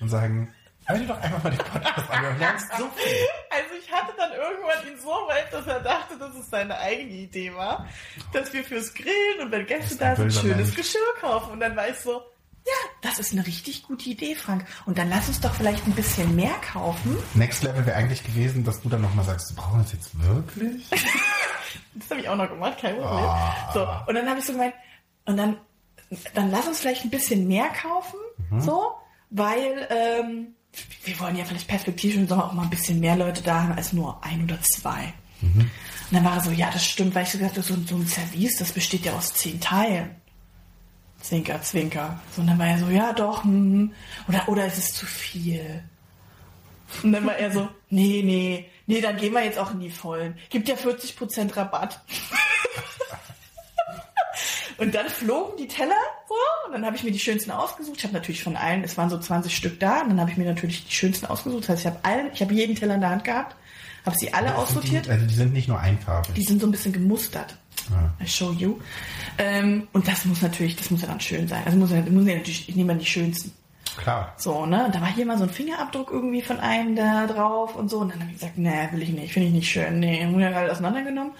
und sagen, hör dir doch einfach mal den Podcast an, du lernst so viel. Also ich hatte dann irgendwann ihn so weit, dass er dachte, dass es seine eigene Idee war, dass wir fürs Grillen und wenn Gäste da sind, schönes Mensch. Geschirr kaufen. Und dann war ich so, ja, das ist eine richtig gute Idee, Frank. Und dann lass uns doch vielleicht ein bisschen mehr kaufen. Next Level wäre eigentlich gewesen, dass du dann nochmal sagst, brauchen wir es jetzt wirklich? Das habe ich auch noch gemacht, kein Problem. Ah. So, und dann habe ich so gemeint, und dann, dann lass uns vielleicht ein bisschen mehr kaufen, Mhm. so, weil ähm, wir wollen ja vielleicht perspektivisch im Sommer auch mal ein bisschen mehr Leute da haben als nur ein oder zwei. Mhm. Und dann war er so, ja, das stimmt, weil ich so gesagt habe, so, so ein Service, das besteht ja aus zehn Teilen. Zwinker, Zwinker. So, und dann war er so, ja doch, hm, oder, oder ist es zu viel? Und dann war er so, nee, nee, nee, dann gehen wir jetzt auch in die Vollen. Gibt ja 40% Rabatt. und dann flogen die Teller so und dann habe ich mir die schönsten ausgesucht. Ich habe natürlich von allen, es waren so 20 Stück da und dann habe ich mir natürlich die schönsten ausgesucht. Das heißt, ich habe allen, ich habe jeden Teller in der Hand gehabt, habe sie alle aussortiert. Die, also die sind nicht nur einfarbig. Die sind so ein bisschen gemustert. I show you. Ähm, und das muss natürlich, das muss ja dann schön sein. Also muss ja, muss ja natürlich, ich nehme mal die schönsten. Klar. So, ne? Und da war hier mal so ein Fingerabdruck irgendwie von einem da drauf und so. Und dann habe ich gesagt, nee, will ich nicht, finde ich nicht schön. Nee, haben wir halt auseinandergenommen.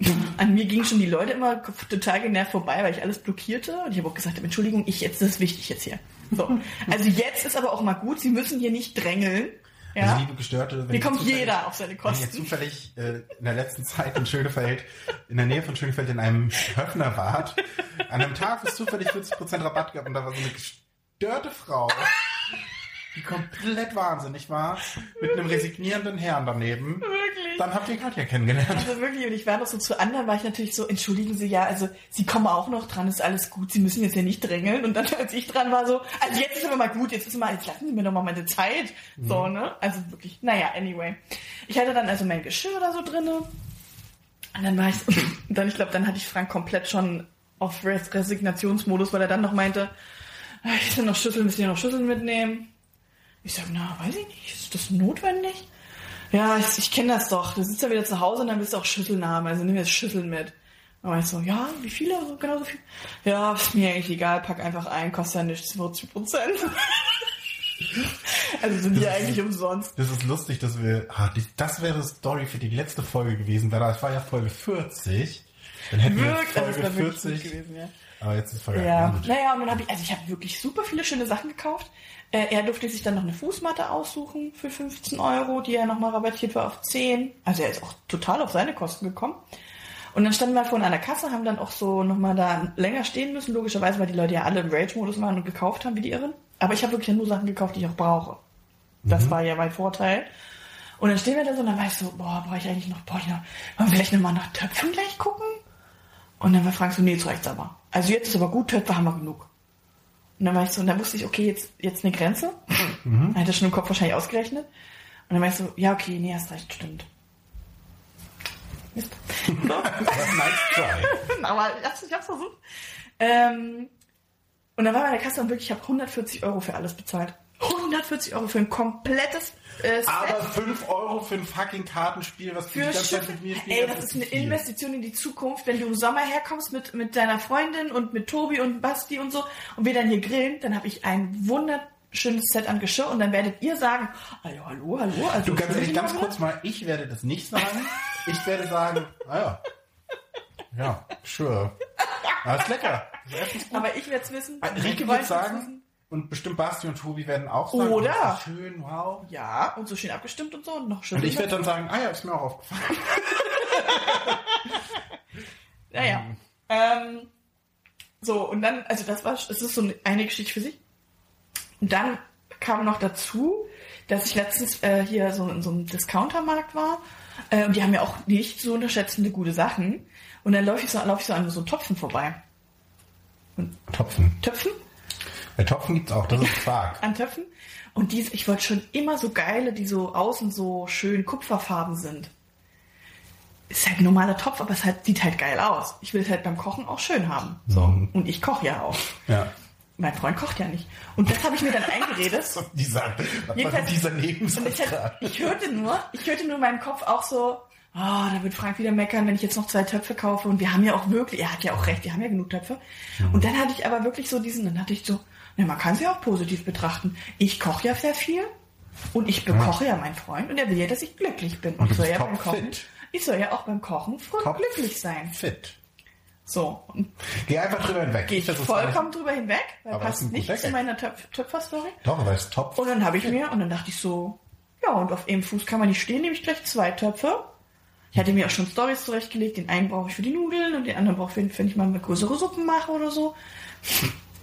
An mir gingen schon die Leute immer total genervt vorbei, weil ich alles blockierte. Und ich habe auch gesagt, Entschuldigung, ich jetzt, das ist wichtig jetzt hier. So. Also jetzt ist aber auch mal gut, Sie müssen hier nicht drängeln. Ja? Also liebe Gestörte, wenn Hier kommt jeder auf seine Wenn ihr Kosten. zufällig äh, in der letzten Zeit in Schönefeld, in der Nähe von Schönefeld in einem Höfner wart, an einem Tag, wo es zufällig 40% Rabatt gab und da war so eine gestörte Frau, die komplett wahnsinnig war, mit einem resignierenden Herrn daneben, Wirklich. dann habt ihr Katja kennengelernt. Also wirklich, und ich war noch so zu anderen, war ich natürlich so, entschuldigen Sie ja, also Sie kommen auch noch dran, ist alles gut, Sie müssen jetzt ja nicht drängeln. Und dann, als ich dran war, so, also jetzt ist aber mal gut, jetzt ist mal, jetzt lassen Sie mir doch mal meine Zeit. So, ne? Also wirklich, naja, anyway. Ich hatte dann also mein Geschirr da so drinne. Und dann war ich, dann, ich glaube, dann hatte ich Frank komplett schon auf Res Resignationsmodus, weil er dann noch meinte, "Ah, ich will noch Schüsseln, müssen wir noch Schüsseln mitnehmen? Ich sag, na, weiß ich nicht, ist das notwendig? Ja, ich, ich kenne das doch. Du sitzt ja wieder zu Hause und dann willst du auch Schüsseln haben, also nimm jetzt Schüsseln mit. Aber ich so, ja, wie viele? So Genauso viel? Ja, ist mir eigentlich egal, pack einfach ein, kostet ja nichts, 40 Prozent. also sind die eigentlich umsonst. Das ist lustig, dass wir. Ah, die, das wäre Story für die letzte Folge gewesen, weil das war ja Folge 40. Dann hätten wir Wirklich, das Folge wäre wirklich gut 40. gewesen, ja. Aber jetzt ist Folge Ja, naja, und dann habe ich, also ich habe wirklich super viele schöne Sachen gekauft. Äh, er durfte sich dann noch eine Fußmatte aussuchen für 15 Euro, die ja nochmal rabattiert war auf 10. Also er ist auch total auf seine Kosten gekommen. Und dann standen wir vorhin an der Kasse, haben dann auch so nochmal da länger stehen müssen, logischerweise, weil die Leute ja alle im Rage-Modus waren und gekauft haben wie die Irren. Aber ich habe wirklich nur Sachen gekauft, die ich auch brauche. Das war ja mein Vorteil. Und dann stehen wir da so und dann war ich so, boah, brauche ich eigentlich noch, ich noch, wollen wir vielleicht nochmal nach Töpfen gleich gucken? Und dann war Frank so, nee, jetzt reicht's aber. Also jetzt ist aber gut, Töpfe haben wir genug. Und dann war ich so, und dann wusste ich, okay, jetzt, jetzt eine Grenze. Mhm. Hat er schon im Kopf wahrscheinlich ausgerechnet. Und dann war ich so, ja, okay, nee, hast recht, stimmt. Mist. So. nice try. Aber ich hab's, ich hab's versucht. Ähm, und dann war bei der Kasse und wirklich, ich habe 140 Euro für alles bezahlt. 140 Euro für ein komplettes äh. Aber 5 Euro für ein fucking Kartenspiel, was du die Für ganze Zeit mit mir spielst. Ey, das ist eine viel. Investition in die Zukunft, wenn du im Sommer herkommst mit, mit deiner Freundin und mit Tobi und Basti und so und wir dann hier grillen, dann habe ich ein wunderschönes Set an Geschirr und dann werdet ihr sagen, hallo, hallo, hallo. Also Du ganz ehrlich, ganz kurz mal, ich werde das nicht sagen. Ich werde sagen, ah ja. Sure. Aber ist lecker. Das ist. Aber ich werde es wissen. Ah, Rieke Wollt wird sagen? Und bestimmt Basti und Tobi werden auch sagen, Oder? oh, ist schön, wow. Ja, und so schön abgestimmt und so und noch schön. Und ich werde dann sagen, ah ja, ist mir auch aufgefallen. Naja. Mhm. Ähm, so, und dann, also das war, es ist so eine Geschichte für sich. Und dann kam noch dazu, dass ich letztens äh, hier so in so einem Discountermarkt war. Äh, und die haben ja auch nicht so unterschätzende gute Sachen. Und dann laufe ich so, lauf ich so an so Topfen vorbei. Topfen. Töpfen? Bei Topfen gibt's auch, das ist Quark. An Töpfen. Und die, ich wollte schon immer so geile, die so außen so schön kupferfarben sind. Ist halt ein normaler Topf, aber es halt, sieht halt geil aus. Ich will es halt beim Kochen auch schön haben. So. Mhm. Und ich koche ja auch. Ja. Mein Freund kocht ja nicht. Und das habe ich mir dann eingeredet. Dieser, was Jedenfalls- dieser Nebensatz ich, ich hörte nur, ich hörte nur in meinem Kopf auch so, ah, da wird Frank wieder meckern, wenn ich jetzt noch zwei Töpfe kaufe. Und wir haben ja auch wirklich, er hat ja auch recht, wir haben ja genug Töpfe. Und dann hatte ich aber wirklich so diesen, dann hatte ich so, ja, man kann sie auch positiv betrachten. Ich koche ja sehr viel und ich bekoche ja meinen Freund und er will ja, dass ich glücklich bin. Und, ich soll ja beim. Kochen, ich soll ja auch beim Kochen Top glücklich sein. Fit. So, Geh einfach drüber hinweg. gehe ich Das vollkommen drüber hinweg, weil Aber passt nicht zu meiner Töpf Töpfer-Story. Doch, aber es ist Topf. Und dann habe ich mir, und dann dachte ich so, ja, und auf einem Fuß kann man nicht stehen, nehme ich gleich zwei Töpfe. Ich hatte mir auch schon Stories zurechtgelegt, den einen brauche ich für die Nudeln und den anderen brauche ich, wenn, wenn ich mal eine größere Suppe mache oder so.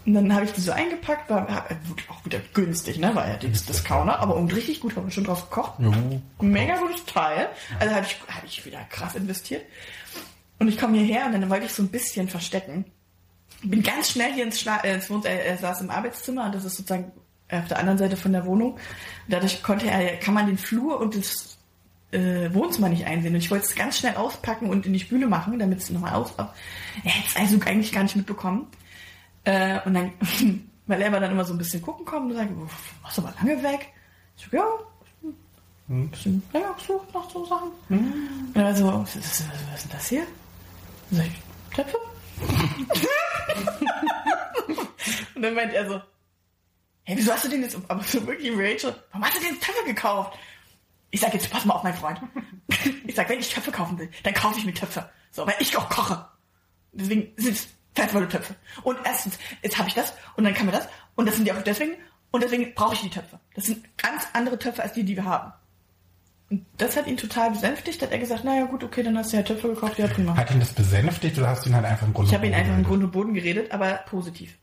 Und dann habe ich die so eingepackt, war wirklich auch wieder günstig, ne? War ja das Discounter, aber und richtig gut, haben wir schon drauf gekocht. Jo. Mega gutes Teil. Also habe ich, hab ich wieder krass investiert. Und ich komme hierher und dann wollte ich so ein bisschen verstecken. Bin ganz schnell hier ins, Schla äh, ins Wohn er, er saß im Arbeitszimmer und das ist sozusagen auf der anderen Seite von der Wohnung. Dadurch konnte er, kann man den Flur und das äh, Wohnzimmer nicht einsehen. Und ich wollte es ganz schnell auspacken und in die Spüle machen, damit es nochmal aus. Er hätte es also eigentlich gar nicht mitbekommen. Äh, und dann, weil er war dann immer so ein bisschen gucken kommen und sagt, du aber lange weg? Ich so, ja, ein bisschen länger gesucht nach so Sachen. Und er war so, was ist, was, was ist denn das hier? Dann sag ich, Töpfe? und dann meint er so, hey, wieso hast du den jetzt, aber so wirklich Rachel, warum hast du den Töpfe gekauft? Ich sag jetzt, pass mal auf, mein Freund. ich sag, wenn ich Töpfe kaufen will, dann kaufe ich mir Töpfe. So, weil ich auch koche. Deswegen sind es wertvolle Töpfe. Und erstens, jetzt habe ich das und dann kann mir das und das sind die auch deswegen und deswegen brauche ich die Töpfe. Das sind ganz andere Töpfe als die, die wir haben. Und das hat ihn total besänftigt. Hat er gesagt, naja gut, okay, dann hast du ja Töpfe gekauft, ja prima. Hat ihn das besänftigt oder hast du ihn halt einfach im Grunde Ich habe ihn einfach im Grund und Boden geredet, aber positiv.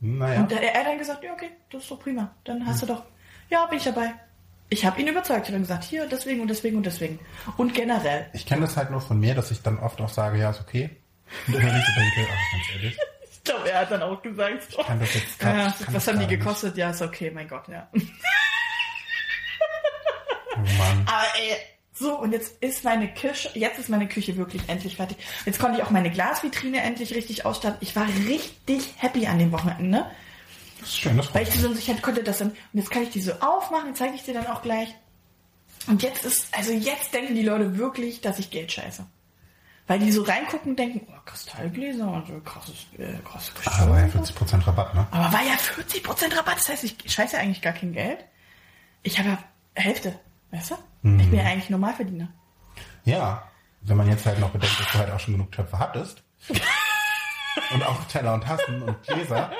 Naja. Und er hat dann gesagt, ja okay, das ist doch prima. Dann hast du doch, ja, bin ich dabei. Ich habe ihn überzeugt. Ich habe gesagt, hier, deswegen und deswegen und deswegen. Und generell. Ich kenne das halt nur von mir, dass ich dann oft auch sage, ja, ist okay. Und immer nicht so denke, ach, ganz ehrlich, Ich glaube, er hat dann auch gesagt, so, kann das jetzt grad- ja, kann was haben die gekostet? Ja, ist okay, mein Gott, ja. nicht. Oh Mann. Aber ey, So, und jetzt ist meine Küche, jetzt ist meine Küche wirklich endlich fertig. Jetzt konnte ich auch meine Glasvitrine endlich richtig ausstatten. Ich war richtig happy an dem Wochenende. Das ist schön, das Weil ich so, ich hatte- konnte das dann, und jetzt kann ich die so aufmachen, zeige ich dir dann auch gleich. Und jetzt ist, also jetzt denken die Leute wirklich, dass ich Geld scheiße. Weil die so reingucken und denken, oh, Kristallgläser und so krasses, äh, krasse Aber Ah, ja, Gestaltung. 40% Rabatt, ne? Aber war ja 40% Rabatt, das heißt, ich scheiße eigentlich gar kein Geld. Ich habe ja Hälfte, weißt du? Mhm. Ich bin ja eigentlich Normalverdiener. Ja, wenn man jetzt halt noch bedenkt, dass du halt auch schon genug Töpfe hattest. und auch Teller und Tassen und Gläser.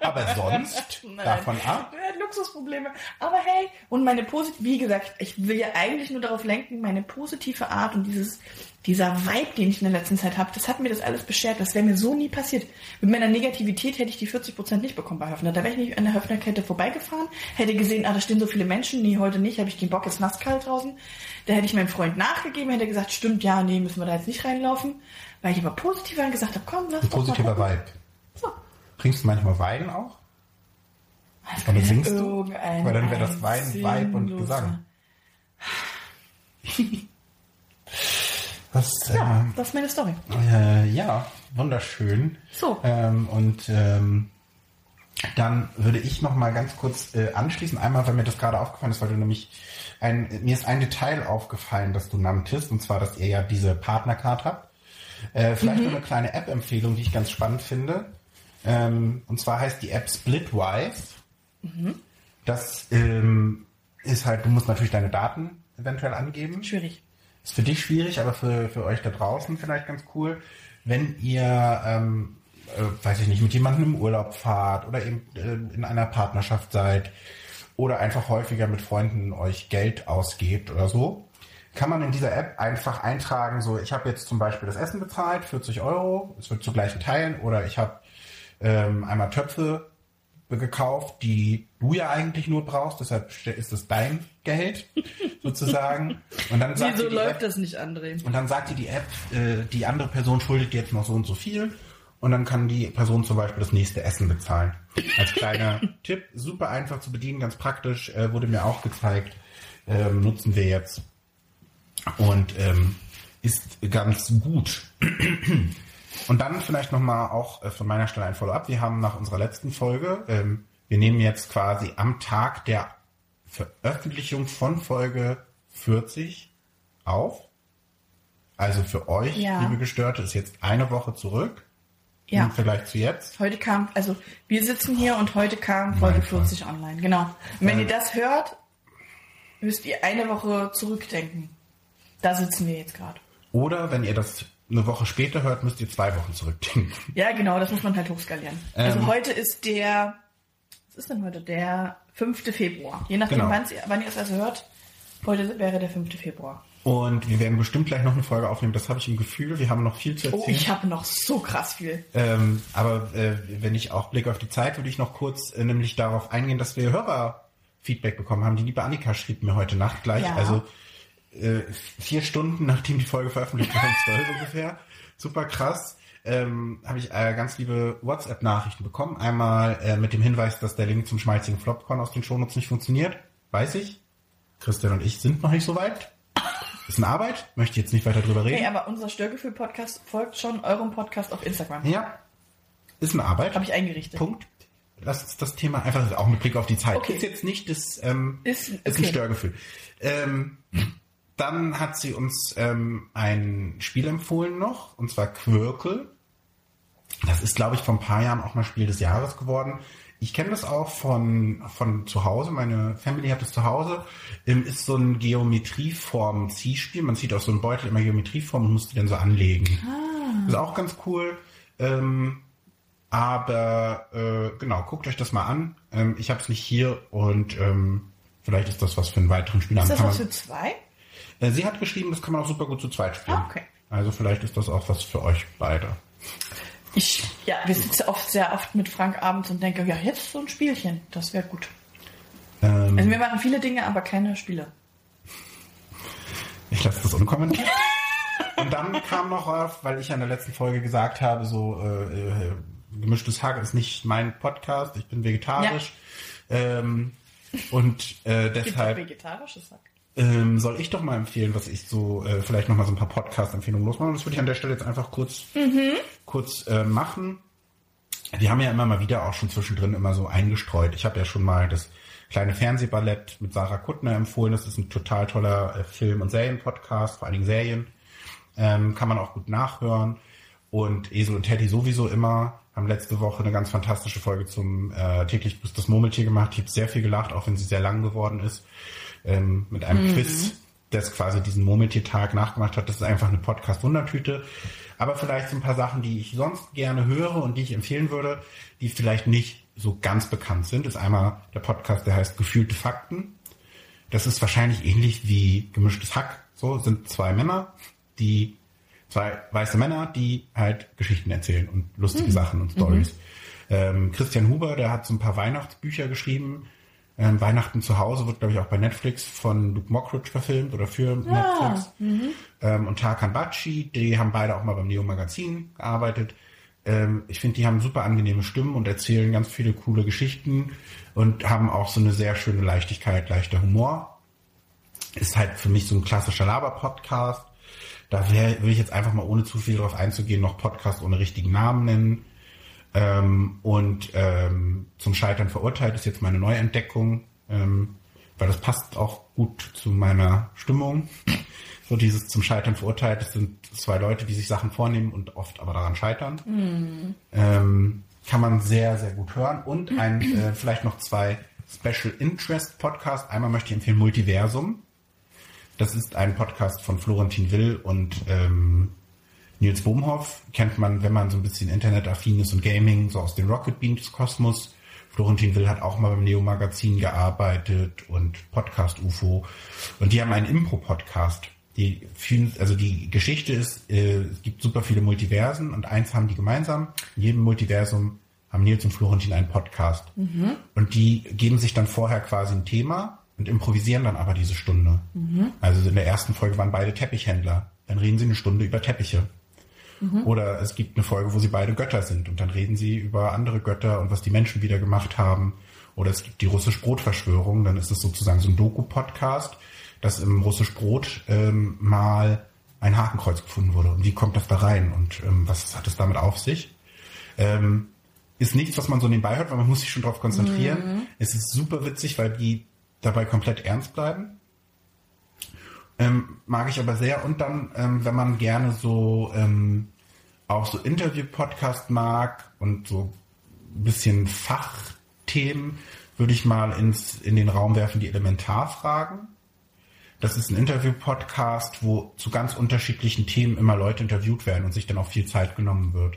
Aber sonst, davon ab. Luxusprobleme. Aber hey, und meine positive, wie gesagt, ich will ja eigentlich nur darauf lenken, meine positive Art und dieses, dieser Vibe, den ich in der letzten Zeit habe, das hat mir das alles beschert. Das wäre mir so nie passiert. Mit meiner Negativität hätte ich die 40% nicht bekommen bei Höfner. Da wäre ich nicht an der Höfnerkette vorbeigefahren, hätte gesehen, ah, da stehen so viele Menschen. Nee, heute nicht, habe ich den Bock, ist nasskalt draußen. Da hätte ich meinem Freund nachgegeben, hätte gesagt, stimmt, ja, nee, müssen wir da jetzt nicht reinlaufen. Weil ich aber positiv dann gesagt habe, komm, lass Ein positiver. Vibe. So. Trinkst du manchmal Wein auch? Das Oder singst du? Weil dann wäre das ein Wein, Vibe und sinnloser- Gesang. Das, Ja, das ist meine Story. äh, ja, wunderschön. So. Ähm, und ähm, dann würde ich noch mal ganz kurz äh, anschließen. Einmal, weil mir das gerade aufgefallen ist, weil du nämlich ein, mir ist ein Detail aufgefallen, das du nanntest, und zwar, dass ihr ja diese Partnercard habt. Äh, vielleicht noch eine kleine App-Empfehlung, die ich ganz spannend finde. Ähm, und zwar heißt die App Splitwise. Das ähm, ist halt, du musst natürlich deine Daten eventuell angeben. Schwierig. Ist für dich schwierig, aber für, für euch da draußen vielleicht ganz cool, wenn ihr, ähm, äh, weiß ich nicht, mit jemandem im Urlaub fahrt oder eben äh, in einer Partnerschaft seid oder einfach häufiger mit Freunden euch Geld ausgebt oder so, kann man in dieser App einfach eintragen, so ich habe jetzt zum Beispiel das Essen bezahlt, 40 Euro, es wird zu gleichen Teilen oder ich habe ähm, einmal Töpfe gekauft, die du ja eigentlich nur brauchst, deshalb ist es dein Geld sozusagen. Und dann sagt Wieso die läuft App, das nicht, André? und dann sagt dir die App, äh, die andere Person schuldet dir jetzt noch so und so viel. Und dann kann die Person zum Beispiel das nächste Essen bezahlen. Als kleiner Tipp, super einfach zu bedienen, ganz praktisch, äh, wurde mir auch gezeigt, ähm, nutzen wir jetzt. Und ähm, ist ganz gut. Und dann vielleicht nochmal auch äh, von meiner Stelle ein Follow-up. Wir haben nach unserer letzten Folge, ähm, wir nehmen jetzt quasi am Tag der Veröffentlichung von Folge 40 auf. Also für euch, Ja. liebe Gestörte, ist jetzt eine Woche zurück Ja. im Vergleich zu jetzt. Heute kam, also wir sitzen hier und heute kam Folge Mein Fall. 40 online. Genau. Und wenn Äh. ihr das hört, müsst ihr eine Woche zurückdenken. Da sitzen wir jetzt gerade. Oder wenn ihr das eine Woche später hört, müsst ihr zwei Wochen zurückdenken. Ja, genau, das muss man halt hochskalieren. Also Ähm. heute ist der, was ist denn heute? Der 5. Februar. Je nachdem, Genau. wann ihr es also hört. Heute wäre der 5. Februar. Und wir werden bestimmt gleich noch eine Folge aufnehmen. Das habe ich im Gefühl. Wir haben noch viel zu Oh, erzählen. ich habe noch so krass viel. Ähm, aber äh, wenn ich auch Blick auf die Zeit, würde ich noch kurz äh, nämlich darauf eingehen, dass wir Hörerfeedback bekommen haben. Die liebe Annika schrieb mir heute Nacht gleich, Ja. also äh, vier Stunden nachdem die Folge veröffentlicht wurde, um zwölf ungefähr. Super krass. Ähm, habe ich äh, ganz liebe WhatsApp-Nachrichten bekommen. Einmal äh, mit dem Hinweis, dass der Link zum schmalzigen Flopcorn aus den Shownotes nicht funktioniert. Weiß ich. Christian und ich sind noch nicht so weit. Ist eine Arbeit. Möchte jetzt nicht weiter drüber reden. Nee, aber unser Störgefühl-Podcast folgt schon eurem Podcast auf Instagram. Ja. Ist eine Arbeit. Habe ich eingerichtet. Punkt. Lass uns das Thema einfach auch mit Blick auf die Zeit. Okay. Ist jetzt nicht das, ähm, Ist- ist ein okay. Störgefühl. Ähm, dann hat sie uns ähm, ein Spiel empfohlen noch, und zwar Quirkel. Das ist, glaube ich, vor ein paar Jahren auch mal Spiel des Jahres geworden. Ich kenne das auch von, von zu Hause. Meine Family hat es zu Hause. Ähm, ist so ein Geometrieform-Ziehspiel. Man zieht aus so einem Beutel immer Geometrieform und muss die dann so anlegen. Ist auch ganz cool. Ähm, aber äh, genau, guckt euch das mal an. Ähm, ich habe es nicht hier und ähm, vielleicht ist das was für einen weiteren Spieler. Ist das was für zwei? Äh, sie hat geschrieben, das kann man auch super gut zu zweit spielen. Ah, okay. Also vielleicht ist das auch was für euch beide. Ich, ja, wir sitzen oft sehr oft mit Frank abends und denken, ja, jetzt so ein Spielchen, das wäre gut. Ähm, Also wir machen viele Dinge, aber keine Spiele. Ich lasse das unkommentiert. Und dann kam noch auf, weil ich ja in der letzten Folge gesagt habe, so äh, äh, gemischtes Hack ist nicht mein Podcast, ich bin vegetarisch. Ähm, und äh, Gibt auch deshalb vegetarisches Sack. Ähm, soll ich doch mal empfehlen, was ich so, äh, vielleicht nochmal so ein paar Podcast-Empfehlungen losmachen. Das würde ich an der Stelle jetzt einfach kurz, kurz äh, machen. Die haben ja immer mal wieder auch schon zwischendrin immer so eingestreut. Ich habe ja schon mal das kleine Fernsehballett mit Sarah Kuttner empfohlen. Das ist ein total toller äh, Film- und Serienpodcast, vor allen Dingen Serien. Ähm, kann man auch gut nachhören. Und Esel und Teddy sowieso immer. Haben letzte Woche eine ganz fantastische Folge zum äh, täglich grüßt das Murmeltier gemacht. Ich habe sehr viel gelacht, auch wenn sie sehr lang geworden ist. Ähm, mit einem Quiz, das quasi diesen Murmeltiertag nachgemacht hat. Das ist einfach eine Podcast-Wundertüte. Aber vielleicht so ein paar Sachen, die ich sonst gerne höre und die ich empfehlen würde, die vielleicht nicht so ganz bekannt sind, ist einmal der Podcast, der heißt Gefühlte Fakten. Das ist wahrscheinlich ähnlich wie gemischtes Hack. So sind zwei Männer, die zwei weiße Männer, die halt Geschichten erzählen und lustige Sachen und Stories. Ähm, Christian Huber, der hat so ein paar Weihnachtsbücher geschrieben. Ähm, Weihnachten zu Hause wird, glaube ich, auch bei Netflix von Luke Mockridge verfilmt oder für Netflix. Ähm, und Tarkan Bakshi, die haben beide auch mal beim Neo Magazin gearbeitet. Ähm, ich finde, die haben super angenehme Stimmen und erzählen ganz viele coole Geschichten und haben auch so eine sehr schöne Leichtigkeit, leichter Humor. Ist halt für mich so ein klassischer Laber-Podcast. Da wär, will ich jetzt einfach mal ohne zu viel drauf einzugehen, noch Podcast ohne richtigen Namen nennen. Ähm, und ähm, zum Scheitern verurteilt ist jetzt meine Neuentdeckung, ähm, weil das passt auch gut zu meiner Stimmung. So dieses zum Scheitern verurteilt, das sind zwei Leute, die sich Sachen vornehmen und oft aber daran scheitern. Ähm, kann man sehr, sehr gut hören. Und ein, äh, vielleicht noch zwei Special Interest Podcasts. Einmal möchte ich empfehlen Multiversum. Das ist ein Podcast von Florentin Will und ähm, Nils Bohmhoff. Kennt man, wenn man so ein bisschen internetaffin ist und Gaming, so aus dem Rocket Beans Kosmos. Florentin Will hat auch mal beim Neo Magazin gearbeitet und Podcast UFO. Und die haben einen Impro-Podcast. Die also die Geschichte ist, äh, es gibt super viele Multiversen und eins haben die gemeinsam. In jedem Multiversum haben Nils und Florentin einen Podcast. Und die geben sich dann vorher quasi ein Thema und improvisieren dann aber diese Stunde. Also in der ersten Folge waren beide Teppichhändler. Dann reden sie eine Stunde über Teppiche. Oder es gibt eine Folge, wo sie beide Götter sind und dann reden sie über andere Götter und was die Menschen wieder gemacht haben. Oder es gibt die russisch Brotverschwörung, dann ist es sozusagen so ein Doku-Podcast, dass im russisch Brot ähm, mal ein Hakenkreuz gefunden wurde. Und wie kommt das da rein und ähm, was hat es damit auf sich? Ähm, ist nichts, was man so nebenbei hört, weil man muss sich schon darauf konzentrieren. Es ist super witzig, weil die dabei komplett ernst bleiben. Ähm, mag ich aber sehr. Und dann, ähm, wenn man gerne so ähm, auch so Interview-Podcast mag und so ein bisschen Fachthemen, würde ich mal ins, in den Raum werfen, die Elementarfragen. Das ist ein Interview-Podcast, wo zu ganz unterschiedlichen Themen immer Leute interviewt werden und sich dann auch viel Zeit genommen wird.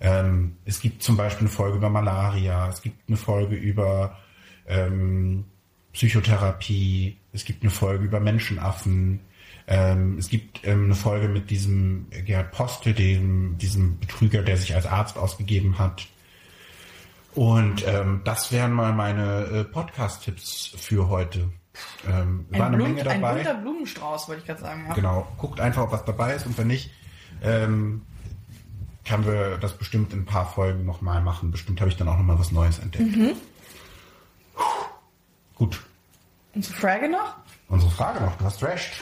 Ähm, es gibt zum Beispiel eine Folge über Malaria, es gibt eine Folge über ähm, Psychotherapie, es gibt eine Folge über Menschenaffen, ähm, es gibt ähm, eine Folge mit diesem Gerhard Postel, dem, diesem Betrüger, der sich als Arzt ausgegeben hat. Und ähm, das wären mal meine äh, Podcast-Tipps für heute. Ähm, war eine Blum- Menge ein dabei. bunter Blumenstrauß, wollte ich gerade sagen. Ja. Genau, guckt einfach, ob was dabei ist und wenn nicht, ähm, können wir das bestimmt in ein paar Folgen nochmal machen. Bestimmt habe ich dann auch nochmal was Neues entdeckt. Puh. Gut, Unsere Frage noch? unsere Frage noch, du hast recht.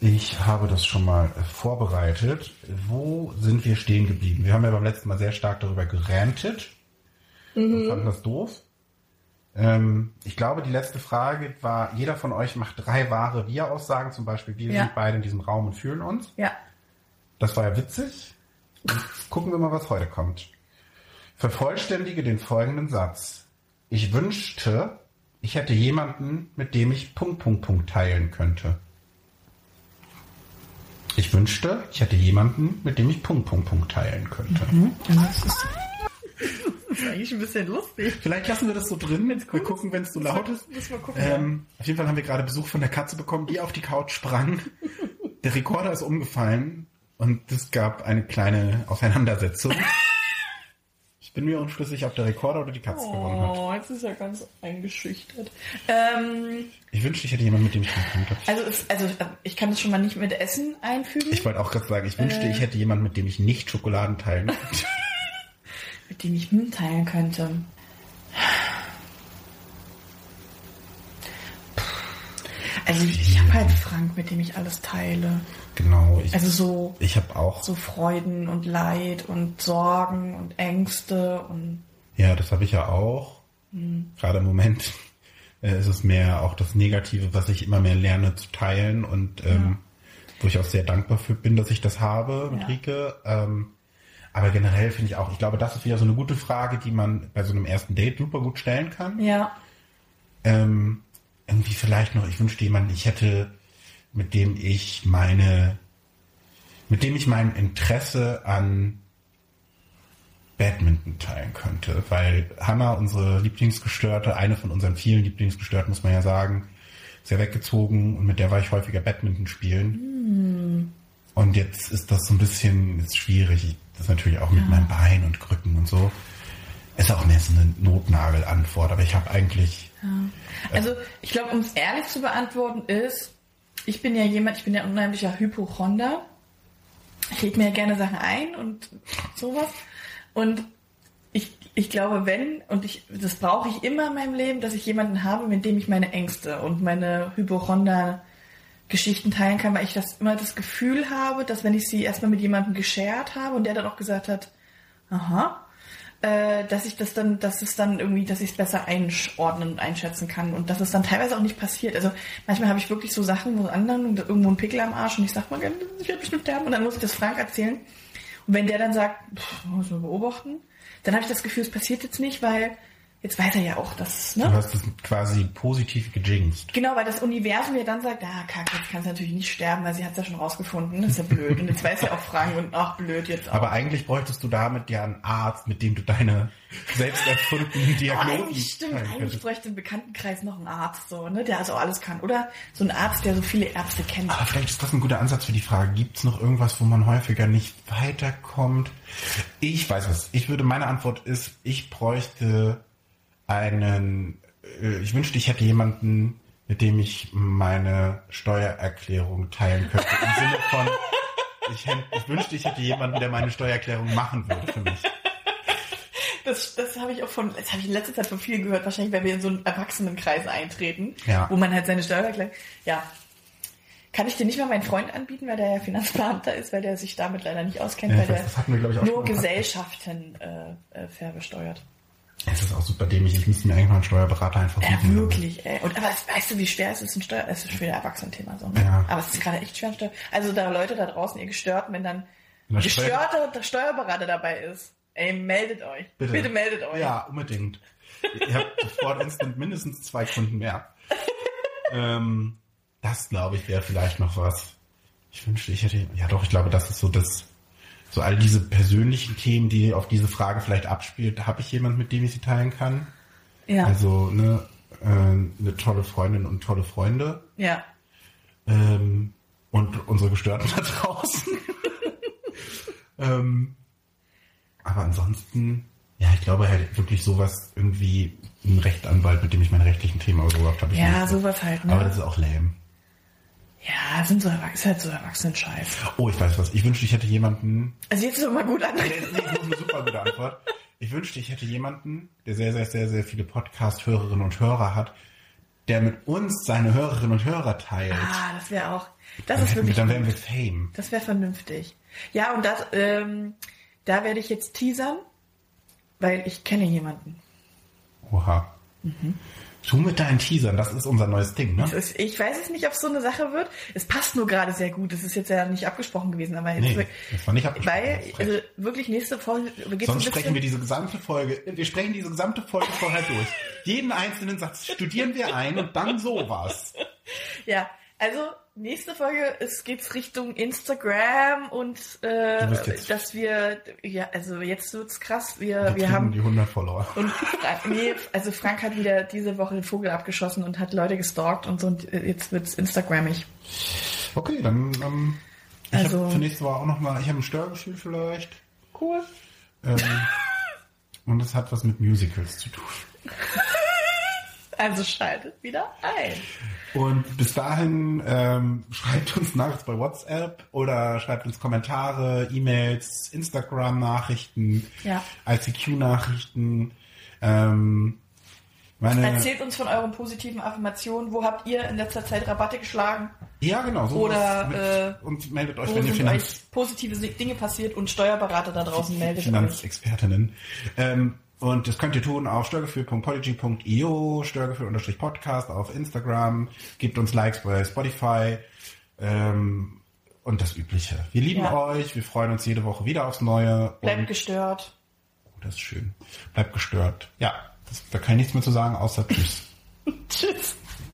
Ich habe das schon mal äh, vorbereitet. Wo sind wir stehen geblieben? Wir haben ja beim letzten Mal sehr stark darüber gerantet und fanden das doof. Ähm, ich glaube, die letzte Frage war, jeder von euch macht drei wahre Wir-Aussagen, zum Beispiel, wir Ja. sind beide in diesem Raum und fühlen uns. Ja. Das war ja witzig. Gucken wir mal, was heute kommt. Vervollständige den folgenden Satz. Ich wünschte, ich hätte jemanden, mit dem ich Punkt, Punkt, Punkt teilen könnte. Ich wünschte, ich hätte jemanden, mit dem ich Punkt, Punkt, Punkt teilen könnte. Das ist, das ist eigentlich ein bisschen lustig. Vielleicht lassen wir das so drin. Wir gucken, wenn es so laut ist. Müssen wir gucken. Ähm, auf jeden Fall haben wir gerade Besuch von der Katze bekommen, die auf die Couch sprang. Der Rekorder ist umgefallen und es gab eine kleine Auseinandersetzung. Ich bin mir unschlüssig, ob der Rekorder oder die Katze gewonnen hat. Oh, jetzt ist er ganz eingeschüchtert. Ähm, Ich wünschte, ich hätte jemanden, mit dem ich reden könnte. also, also äh, ich kann das schon mal nicht mit Essen einfügen, Ich wollte auch gerade sagen, ich wünschte, ich hätte jemanden, mit dem ich nicht Schokoladen teilen könnte. mit dem ich mitteilen könnte. Also ich habe halt Frank, mit dem ich alles teile. Genau. Ich, Also so, ich habe auch. so Freuden und Leid und Sorgen und Ängste und Ja, das habe ich ja auch. Hm. Gerade im Moment äh, ist es mehr auch das Negative, was ich immer mehr lerne zu teilen und ähm, wo ich auch sehr dankbar für bin, dass ich das habe mit Ja. Rike. Ähm, aber generell finde ich auch, ich glaube, das ist wieder so eine gute Frage, die man bei so einem ersten Date super gut stellen kann. ja, Ähm, irgendwie vielleicht noch, ich wünschte jemanden, ich hätte, mit dem ich meine, mit dem ich mein Interesse an Badminton teilen könnte, weil Hannah, unsere Lieblingsgestörte, eine von unseren vielen Lieblingsgestörten, muss man ja sagen, ist ja weggezogen und mit der war ich häufiger Badminton spielen. Und jetzt ist das so ein bisschen ist schwierig. Das ist natürlich auch mit meinem Bein und Krücken und so. Ist auch mehr so eine Notnagelantwort, aber ich habe eigentlich Also ich glaube, um es ehrlich zu beantworten ist, ich bin ja jemand, ich bin ja unheimlicher Hypochonder. Ich lege mir ja gerne Sachen ein und sowas. Und ich, ich glaube, wenn, und ich, das brauche ich immer in meinem Leben, dass ich jemanden habe, mit dem ich meine Ängste und meine Hypochonder-Geschichten teilen kann, weil ich das immer das Gefühl habe, dass wenn ich sie erstmal mit jemandem geshared habe und der dann auch gesagt hat, aha, äh, dass ich das dann, dass es dann irgendwie, dass ich es besser einordnen und einschätzen kann und dass es dann teilweise auch nicht passiert. Also manchmal habe ich wirklich so Sachen, wo anderen irgendwo ein Pickel am Arsch und ich sag mal, ich werde bestimmt sterben und dann muss ich das Frank erzählen. Und wenn der dann sagt, pff, muss man beobachten, dann habe ich das Gefühl, es passiert jetzt nicht, weil jetzt weiß er ja auch, dass, Du ne? hast es quasi positiv gejinxt. Genau, weil das Universum ja dann sagt, ah, kacke, jetzt kann sie natürlich nicht sterben, weil sie hat es ja schon rausgefunden, das ist ja blöd. Und jetzt weiß ja auch Frank und ach, blöd jetzt auch. Aber eigentlich bräuchtest du damit ja einen Arzt, mit dem du deine selbst erfundenen Diagnosen eigentlich stimmt, eigentlich bräuchte im Bekanntenkreis noch einen Arzt, so, ne, der also alles kann. Oder so ein Arzt, der so viele Ärzte kennt. Aber vielleicht ist das ein guter Ansatz für die Frage. Gibt es noch irgendwas, wo man häufiger nicht weiterkommt? Ich weiß was. Ich würde, meine Antwort ist, ich bräuchte einen, äh, ich wünschte, ich hätte jemanden, mit dem ich meine Steuererklärung teilen könnte. Im Sinne von, ich, ich wünschte, ich hätte jemanden, der meine Steuererklärung machen würde für mich. Das, das habe ich auch von, das habe ich in letzter Zeit von vielen gehört, wahrscheinlich, weil wir in so einen Erwachsenenkreis eintreten, Ja. wo man halt seine Steuererklärung, ja. Kann ich dir nicht mal meinen Freund anbieten, weil der ja Finanzbeamter ist, weil der sich damit leider nicht auskennt, Ja, weil der nur. Gesellschaften äh, äh, verbesteuert. Es ist auch super dämlich. Ich müsste mir eigentlich mal einen Steuerberater einfach Ja, suchen. wirklich, ey. Und aber weißt du, wie schwer es ist, ein Steuer, es ist schon wieder Erwachsenenthema so, ne? Ja. Aber es ist gerade echt schwer, Steuer. Also da Leute da draußen, ihr Gestörten, wenn dann ein der Steuer- gestörter Steuerberater dabei ist, ey, meldet euch. Bitte, meldet euch. Ja, unbedingt. Ihr habt sofort instant mindestens zwei Kunden mehr. ähm, das, glaube ich, wäre vielleicht noch was. Ich wünschte, ich hätte... Ja doch, ich glaube, das ist so das... So all diese persönlichen Themen, die auf diese Frage vielleicht abspielt, habe ich jemand, mit dem ich sie teilen kann? Ja. Also ne, äh, eine tolle Freundin und tolle Freunde. ja. Ähm, und unsere Gestörten da draußen. ähm, aber ansonsten, ja, ich glaube halt wirklich sowas irgendwie ein Rechtsanwalt, mit dem ich meine rechtlichen Themen ausgebracht habe. Ja, sowas halt, ne? Aber das ist auch lame. Ja, sind so Erwachsene, halt so Erwachsenen-Scheiß. Oh, ich weiß was. Ich wünschte, ich hätte jemanden. Also jetzt ist doch mal gut an. Das ist eine super gute Antwort. Ich wünschte, ich hätte jemanden, der sehr, sehr, sehr, sehr viele Podcast-Hörerinnen und Hörer hat, der mit uns seine Hörerinnen und Hörer teilt. Ah, das wäre auch, das dann, ist wir, wirklich dann wären wir Fame. Das wäre vernünftig. Ja, und das, ähm, da werde ich jetzt teasern, weil ich kenne jemanden. Oha. Tu mit deinen Teasern, das ist unser neues Ding, ne? Ist, ich weiß es nicht, ob es so eine Sache wird. Es passt nur gerade sehr gut. Das ist jetzt ja nicht abgesprochen gewesen, aber jetzt Nee, wirklich- das war nicht abgesprochen. Weil, also wirklich nächste Folge geht's Sonst sprechen wir diese gesamte Folge, wir sprechen diese gesamte Folge vorher durch. Jeden einzelnen Satz studieren wir ein und dann sowas. Ja, also nächste Folge es geht's Richtung Instagram und äh, dass wir ja also jetzt wird's krass. Wir Wir, wir haben die 100 Follower. und nee, also Frank hat wieder diese Woche den Vogel abgeschossen und hat Leute gestalkt und so und jetzt wird's Instagrammig. Okay, dann ähm, ich Also- habe für nächste Woche auch noch mal, ich habe ein Störgefühl vielleicht. Cool. Ähm, und es hat was mit Musicals zu tun. Also schaltet wieder ein. Und bis dahin ähm, schreibt uns Nachrichten bei WhatsApp oder schreibt uns Kommentare, E-Mails, Instagram-Nachrichten, Ja. ICQ-Nachrichten. Ähm, Erzählt uns von euren positiven Affirmationen. Wo habt ihr in letzter Zeit Rabatte geschlagen? ja, genau. So Oder, mit, äh, und meldet euch, wenn ihr Finanz, euch positive Dinge passiert und Steuerberater da draußen meldet euch. Finanzexpertinnen. Ähm, und das könnt ihr tun auf steuergefühl.podigy.io, steuergefühl-podcast auf Instagram, gebt uns Likes bei Spotify ähm, und das Übliche. Wir lieben Ja. euch, wir freuen uns jede Woche wieder aufs Neue. Bleibt gestört. das ist schön. Bleibt gestört. Ja, das, da kann ich nichts mehr zu sagen, außer Tschüss. Tschüss.